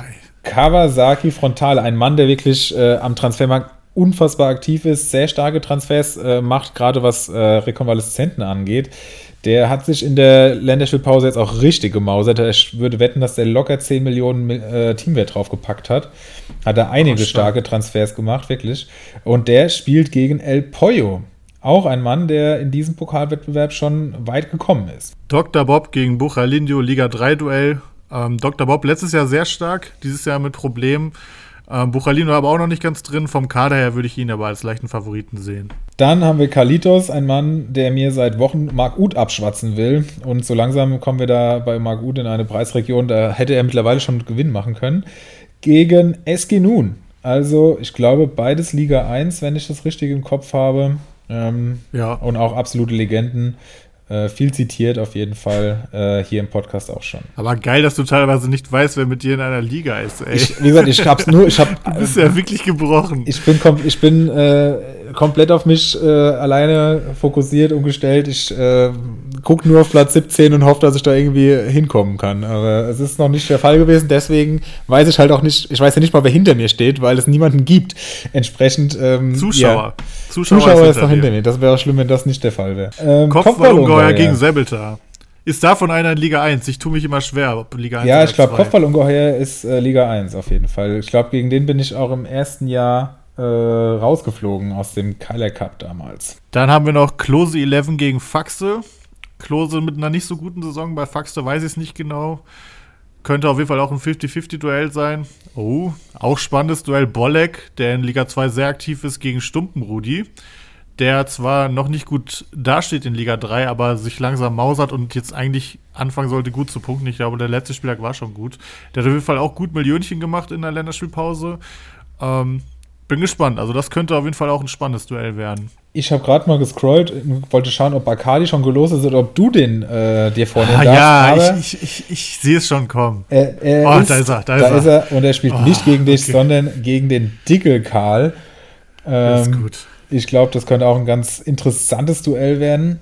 Kawasaki Frontale. Ein Mann, der wirklich äh, am Transfermarkt unfassbar aktiv ist, sehr starke Transfers äh, macht, gerade was äh, Rekonvaleszenten angeht. Der hat sich in der Länderspielpause jetzt auch richtig gemausert. Ich würde wetten, dass der locker 10 Millionen äh, Teamwert draufgepackt hat. Hat er einige stark. starke Transfers gemacht, wirklich. Und der spielt gegen El Pollo. Auch ein Mann, der in diesem Pokalwettbewerb schon weit gekommen ist. Dr. Bob gegen Buchalindio, Liga 3 Duell. Ähm, Dr. Bob letztes Jahr sehr stark, dieses Jahr mit Problemen. Ähm, Buchalindio aber auch noch nicht ganz drin. Vom Kader her würde ich ihn aber als leichten Favoriten sehen. Dann haben wir Kalitos, ein Mann, der mir seit Wochen Mark Uth abschwatzen will. Und so langsam kommen wir da bei Mark Uth in eine Preisregion, da hätte er mittlerweile schon Gewinn machen können. Gegen Eskinun. Also, ich glaube, beides Liga 1, wenn ich das richtig im Kopf habe. Ähm, Ja. Und auch absolute Legenden. Äh, viel zitiert auf jeden Fall äh, hier im Podcast auch schon. Aber geil, dass du teilweise nicht weißt, wer mit dir in einer Liga ist, ey. Ich, wie gesagt, ich hab's nur, ich hab, du bist ja wirklich gebrochen. ich bin, ich bin äh, komplett auf mich äh, alleine fokussiert und gestellt. Ich äh, gucke nur auf Platz 17 und hoffe, dass ich da irgendwie hinkommen kann. Aber es ist noch nicht der Fall gewesen. Deswegen weiß ich halt auch nicht, ich weiß ja nicht mal, wer hinter mir steht, weil es niemanden gibt. Entsprechend. Ähm, Zuschauer. Ja. Zuschauer, Zuschauer ist noch dir. hinter mir. Das wäre auch schlimm, wenn das nicht der Fall wäre. Ähm, Kopfballungeheuer gegen Sebeltar. Ist davon einer in Liga 1? Ich tue mich immer schwer, ob Liga 1 Ja, ich glaube, 2. Kopfballungeheuer ist äh, Liga 1 auf jeden Fall. Ich glaube, gegen den bin ich auch im ersten Jahr äh, rausgeflogen aus dem Kyler Cup damals. Dann haben wir noch Klose 11 gegen Faxe. Klose mit einer nicht so guten Saison. Bei Faxe weiß ich es nicht genau. Könnte auf jeden Fall auch ein 50-50-Duell sein. Oh, auch spannendes Duell Bolek, der in Liga 2 sehr aktiv ist, gegen Stumpenrudi. Der zwar noch nicht gut dasteht in Liga 3, aber sich langsam mausert und jetzt eigentlich anfangen sollte, gut zu punkten. Ich glaube, der letzte Spieltag war schon gut. Der hat auf jeden Fall auch gut Millionchen gemacht in der Länderspielpause. Ähm, bin gespannt. Also, das könnte auf jeden Fall auch ein spannendes Duell werden. Ich habe gerade mal gescrollt und wollte schauen, ob Bacardi schon gelost ist oder ob du den äh, dir vornehmen Ah, darfst. ja, ich, ich, ich, sehe es schon kommen. er, er Oh, ist, da ist er, da da ist er. Und er spielt Oh, nicht gegen dich, okay. sondern gegen den Dickel Karl. Das ist Ähm, gut. Ich glaube, das könnte auch ein ganz interessantes Duell werden.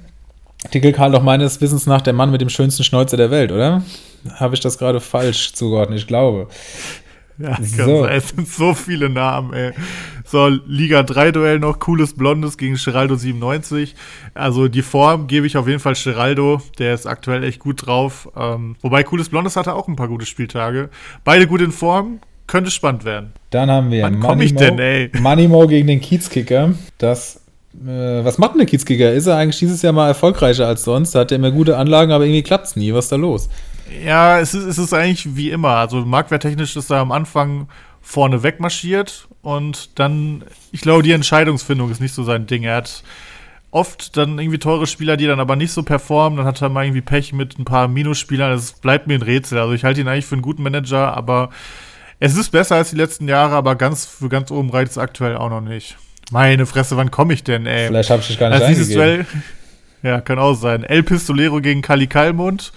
Dickel Karl doch meines Wissens nach der Mann mit dem schönsten Schnäuzer der Welt, oder? Habe ich das gerade falsch zugeordnet? Ich glaube. Ja, so. Es sind so viele Namen, ey. So, Liga 3 Duell noch, cooles Blondes gegen Geraldo 97. Also die Form gebe ich auf jeden Fall Geraldo, der ist aktuell echt gut drauf. Ähm, wobei cooles Blondes hatte auch ein paar gute Spieltage. Beide gut in Form, könnte spannend werden. Dann haben wir Wann komm ich Mo- denn, ey? Money Mo gegen den Kiezkicker. Das, äh, was macht denn der Kiezkicker? Ist er eigentlich dieses Jahr mal erfolgreicher als sonst? Da hat er immer gute Anlagen, aber irgendwie klappt es nie. Was ist da los? Ja, es ist, es ist eigentlich wie immer. Also marktwerttechnisch ist er am Anfang vorne wegmarschiert und dann, ich glaube, die Entscheidungsfindung ist nicht so sein Ding. Er hat oft dann irgendwie teure Spieler, die dann aber nicht so performen. Dann hat er mal irgendwie Pech mit ein paar Minusspielern. Das bleibt mir ein Rätsel. Also ich halte ihn eigentlich für einen guten Manager, aber es ist besser als die letzten Jahre, aber ganz für ganz oben reicht es aktuell auch noch nicht. Meine Fresse, wann komme ich denn, ey? Vielleicht habe ich dich gar nicht Also dieses. Duell, ja, kann auch sein. El Pistolero gegen Kali Kalmund.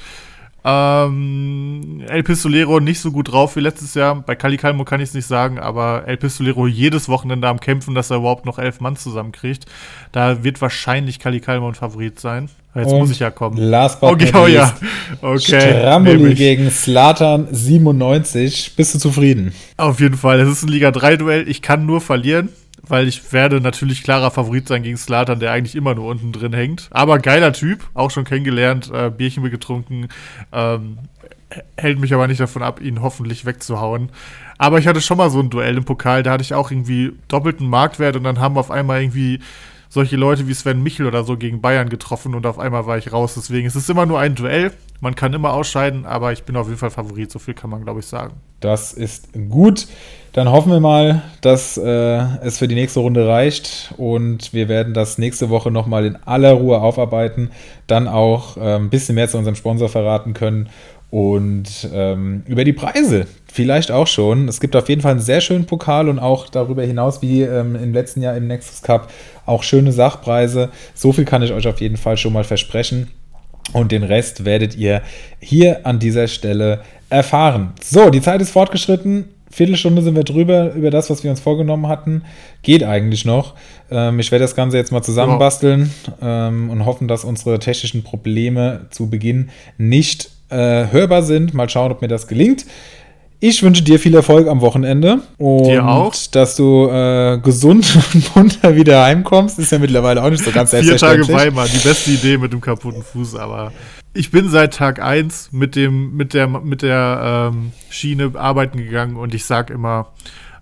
Ähm, El Pistolero nicht so gut drauf wie letztes Jahr. Bei Kali Kalmo kann ich es nicht sagen, aber El Pistolero jedes Wochenende am Kämpfen, dass er überhaupt noch elf Mann zusammenkriegt. Da wird wahrscheinlich Kali Kalmo ein Favorit sein. Jetzt Und muss ich ja kommen. Last but Okay, not oh ja. Okay. Stramboli gegen Slatan 97. Bist du zufrieden? Auf jeden Fall. Es ist ein Liga 3-Duell. Ich kann nur verlieren, weil ich werde natürlich klarer Favorit sein gegen Slatan, der eigentlich immer nur unten drin hängt. Aber geiler Typ, auch schon kennengelernt, äh, Bierchen mit getrunken. Ähm, hält mich aber nicht davon ab, ihn hoffentlich wegzuhauen. Aber ich hatte schon mal so ein Duell im Pokal, da hatte ich auch irgendwie doppelten Marktwert und dann haben auf einmal irgendwie solche Leute wie Sven Michel oder so gegen Bayern getroffen und auf einmal war ich raus. Deswegen es ist immer nur ein Duell. Man kann immer ausscheiden, aber ich bin auf jeden Fall Favorit. So viel kann man, glaube ich, sagen. Das ist gut. Dann hoffen wir mal, dass äh, es für die nächste Runde reicht und wir werden das nächste Woche nochmal in aller Ruhe aufarbeiten, dann auch äh, ein bisschen mehr zu unserem Sponsor verraten können und ähm, über die Preise vielleicht auch schon. Es gibt auf jeden Fall einen sehr schönen Pokal und auch darüber hinaus, wie ähm, im letzten Jahr im Nexus Cup, auch schöne Sachpreise. So viel kann ich euch auf jeden Fall schon mal versprechen. Und den Rest werdet ihr hier an dieser Stelle erfahren. So, die Zeit ist fortgeschritten. Viertelstunde sind wir drüber über das, was wir uns vorgenommen hatten. Geht eigentlich noch. Ähm, ich werde das Ganze jetzt mal zusammenbasteln ähm, und hoffen, dass unsere technischen Probleme zu Beginn nicht äh, hörbar sind. Mal schauen, ob mir das gelingt. Ich wünsche dir viel Erfolg am Wochenende und Dir auch. dass du äh, gesund und munter wieder heimkommst. Ist ja mittlerweile auch nicht so ganz Vier Tage selbstverständlich. Weimar, die beste Idee mit dem kaputten Fuß, aber ich bin seit Tag 1 mit, dem, mit der, mit der ähm, Schiene arbeiten gegangen und ich sag immer,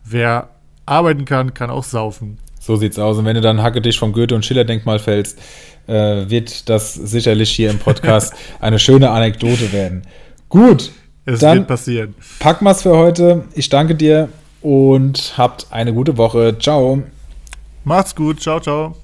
wer arbeiten kann, kann auch saufen. So sieht's aus. Und wenn du dann Hacke dich vom Goethe- und Schiller-Denkmal fällst, äh, wird das sicherlich hier im Podcast eine schöne Anekdote werden. Gut, Es dann wird passieren. packen wir's für heute. Ich danke dir und habt eine gute Woche. Ciao. Macht's gut, ciao, ciao.